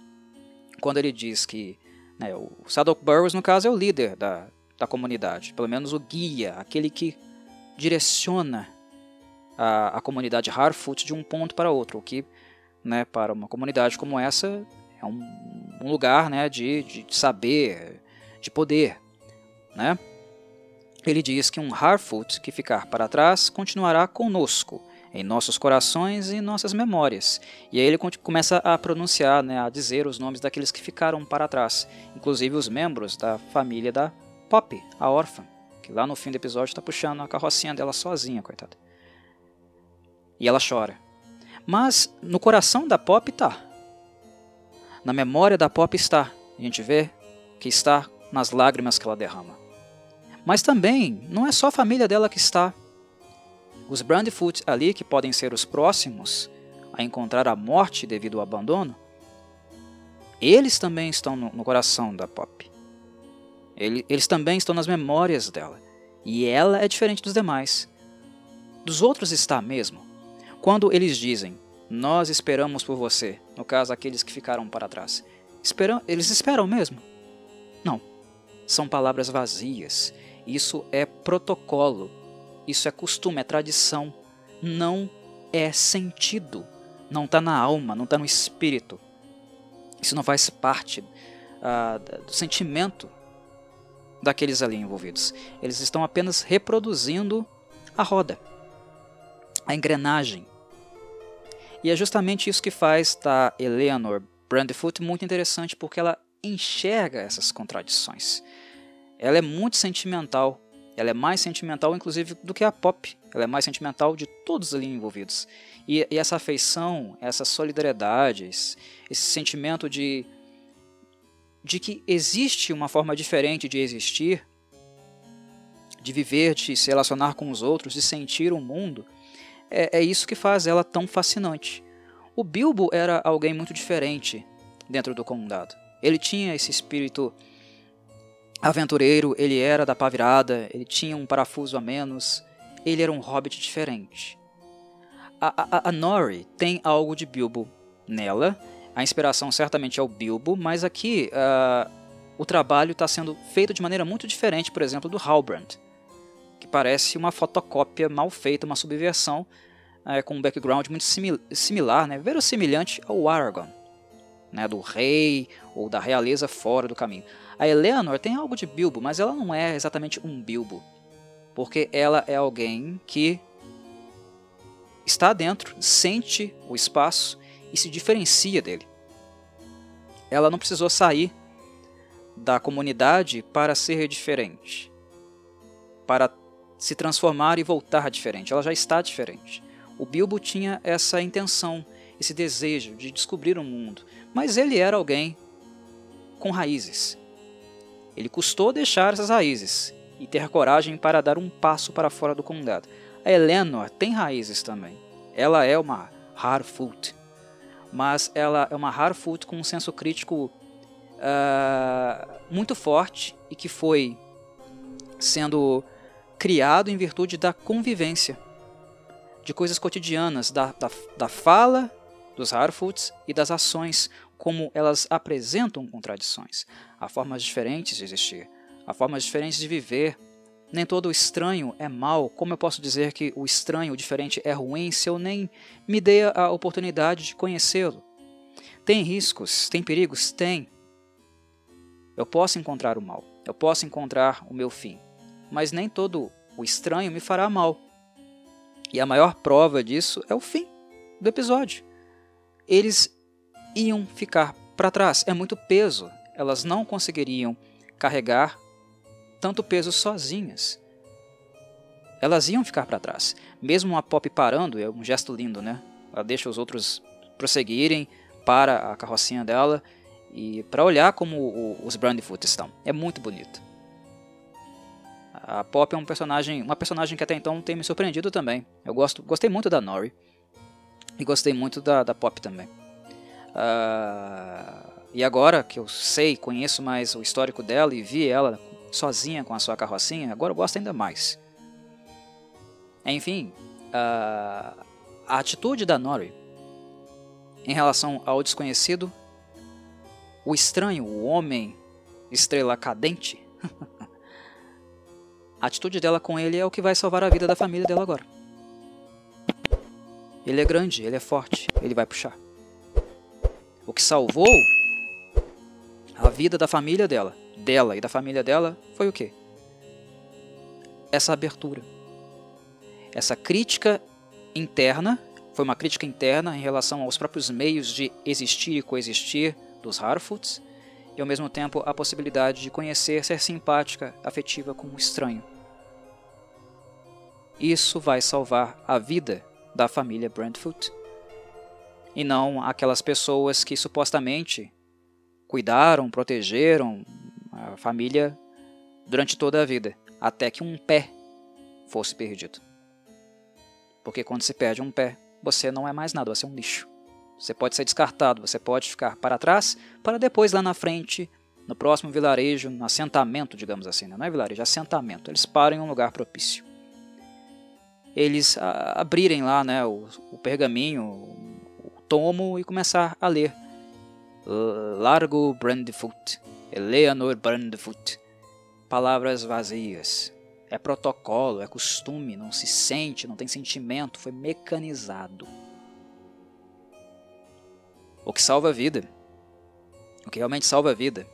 quando ele diz que né, o Sadok Burroughs, no caso, é o líder da, da comunidade, pelo menos o guia, aquele que direciona a, a comunidade Harfoot de um ponto para outro, o que né, para uma comunidade como essa é um, um lugar né, de, de saber, de poder. Né? Ele diz que um Harfoot que ficar para trás continuará conosco, em nossos corações e em nossas memórias. E aí ele começa a pronunciar, né, a dizer os nomes daqueles que ficaram para trás, inclusive os membros da família da Poppy, a órfã, que lá no fim do episódio está puxando a carrocinha dela sozinha, coitada e ela chora. Mas no coração da Pop está. Na memória da Pop está. A gente vê que está nas lágrimas que ela derrama. Mas também não é só a família dela que está. Os Brandfoot ali, que podem ser os próximos a encontrar a morte devido ao abandono, eles também estão no, no coração da Pop. Ele, eles também estão nas memórias dela. E ela é diferente dos demais. Dos outros está mesmo. Quando eles dizem, nós esperamos por você, no caso aqueles que ficaram para trás, esperam, eles esperam mesmo? Não. São palavras vazias. Isso é protocolo. Isso é costume, é tradição. Não é sentido. Não está na alma, não está no espírito. Isso não faz parte uh, do sentimento daqueles ali envolvidos. Eles estão apenas reproduzindo a roda, a engrenagem e é justamente isso que faz da Eleanor Brandfoot muito interessante, porque ela enxerga essas contradições. Ela é muito sentimental, ela é mais sentimental inclusive do que a Pop, ela é mais sentimental de todos ali envolvidos. E, e essa afeição, essa solidariedade, esse sentimento de, de que existe uma forma diferente de existir, de viver, de se relacionar com os outros, de sentir o mundo, é, é isso que faz ela tão fascinante. O Bilbo era alguém muito diferente dentro do condado. Ele tinha esse espírito aventureiro, ele era da pá virada, ele tinha um parafuso a menos, ele era um hobbit diferente. A, a, a Nori tem algo de Bilbo nela, a inspiração certamente é o Bilbo, mas aqui uh, o trabalho está sendo feito de maneira muito diferente, por exemplo, do Halbrand que parece uma fotocópia mal feita, uma subversão é, com um background muito simil similar, né, verossimilhante ao Aragorn, né, do rei ou da realeza fora do caminho. A Eleanor tem algo de Bilbo, mas ela não é exatamente um Bilbo, porque ela é alguém que está dentro, sente o espaço e se diferencia dele. Ela não precisou sair da comunidade para ser diferente, para se transformar e voltar diferente. Ela já está diferente. O Bilbo tinha essa intenção, esse desejo de descobrir o mundo, mas ele era alguém com raízes. Ele custou deixar essas raízes e ter coragem para dar um passo para fora do condado. A Eleanor tem raízes também. Ela é uma Harfoot, mas ela é uma Harfoot com um senso crítico uh, muito forte e que foi sendo criado em virtude da convivência, de coisas cotidianas, da, da, da fala dos Harfoots e das ações, como elas apresentam contradições. Há formas diferentes de existir, há formas diferentes de viver. Nem todo estranho é mal. Como eu posso dizer que o estranho, o diferente, é ruim se eu nem me dei a oportunidade de conhecê-lo? Tem riscos, tem perigos? Tem. Eu posso encontrar o mal, eu posso encontrar o meu fim, mas nem todo o estranho me fará mal. E a maior prova disso é o fim do episódio. Eles iam ficar para trás, é muito peso, elas não conseguiriam carregar tanto peso sozinhas. Elas iam ficar para trás. Mesmo a Pop parando, é um gesto lindo, né? Ela deixa os outros prosseguirem para a carrocinha dela e para olhar como o, os Brandyfoot estão. É muito bonito. A Pop é um personagem, uma personagem que até então tem me surpreendido também. Eu gosto, gostei muito da Nori e gostei muito da, da Pop também. Uh, e agora que eu sei, conheço mais o histórico dela e vi ela sozinha com a sua carrocinha, agora eu gosto ainda mais. Enfim, uh, a atitude da Nori em relação ao desconhecido o estranho, o homem estrela cadente, a atitude dela com ele é o que vai salvar a vida da família dela agora. Ele é grande, ele é forte, ele vai puxar. O que salvou a vida da família dela, dela e da família dela, foi o quê? Essa abertura. Essa crítica interna, foi uma crítica interna em relação aos próprios meios de existir e coexistir dos Harfoots e ao mesmo tempo a possibilidade de conhecer, ser simpática, afetiva com um estranho. Isso vai salvar a vida da família Brentfoot e não aquelas pessoas que supostamente cuidaram, protegeram a família durante toda a vida, até que um pé fosse perdido. Porque quando se perde um pé, você não é mais nada, você é um lixo. Você pode ser descartado, você pode ficar para trás, para depois lá na frente, no próximo vilarejo, no assentamento, digamos assim, né? não é vilarejo, é assentamento. Eles param em um lugar propício. Eles abrirem lá né, o, o pergaminho, o tomo e começar a ler. Largo Brandyfoot, Eleanor Brandyfoot. Palavras vazias. É protocolo, é costume, não se sente, não tem sentimento, foi mecanizado. O que salva a vida, o que realmente salva a vida,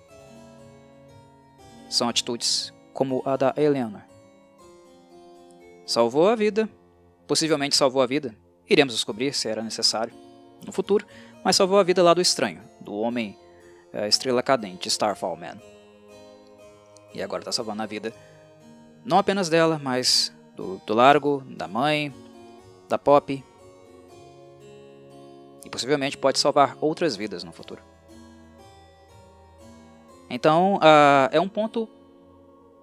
são atitudes como a da Eleanor. Salvou a vida, possivelmente salvou a vida, iremos descobrir se era necessário no futuro, mas salvou a vida lá do estranho, do homem é, estrela cadente, Starfall Man. E agora está salvando a vida não apenas dela, mas do, do Largo, da mãe, da Pop e possivelmente pode salvar outras vidas no futuro. Então, uh, é um ponto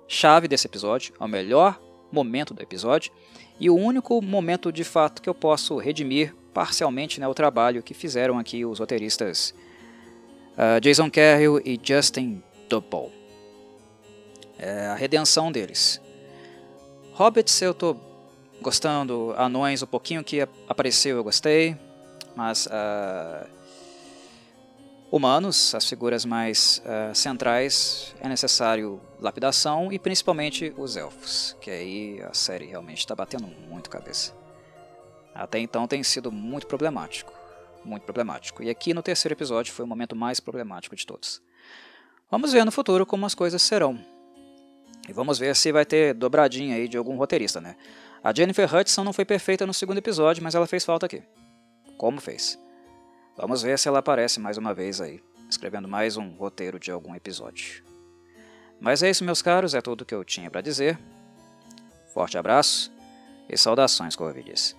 chave desse episódio, é o melhor momento do episódio e o único momento de fato que eu posso redimir parcialmente né, o trabalho que fizeram aqui os roteiristas uh, Jason Carroll e Justin Dupple. É a redenção deles. Hobbits eu estou gostando, Anões um pouquinho que apareceu eu gostei, mas uh, humanos, as figuras mais uh, centrais, é necessário lapidação e principalmente os elfos, que aí a série realmente está batendo muito cabeça. Até então tem sido muito problemático, muito problemático. E aqui no terceiro episódio foi o momento mais problemático de todos. Vamos ver no futuro como as coisas serão. E vamos ver se vai ter dobradinha aí de algum roteirista, né? A Jennifer Hudson não foi perfeita no segundo episódio, mas ela fez falta aqui como fez. Vamos ver se ela aparece mais uma vez aí, escrevendo mais um roteiro de algum episódio. Mas é isso, meus caros, é tudo que eu tinha para dizer. Forte abraço e saudações, Corvides.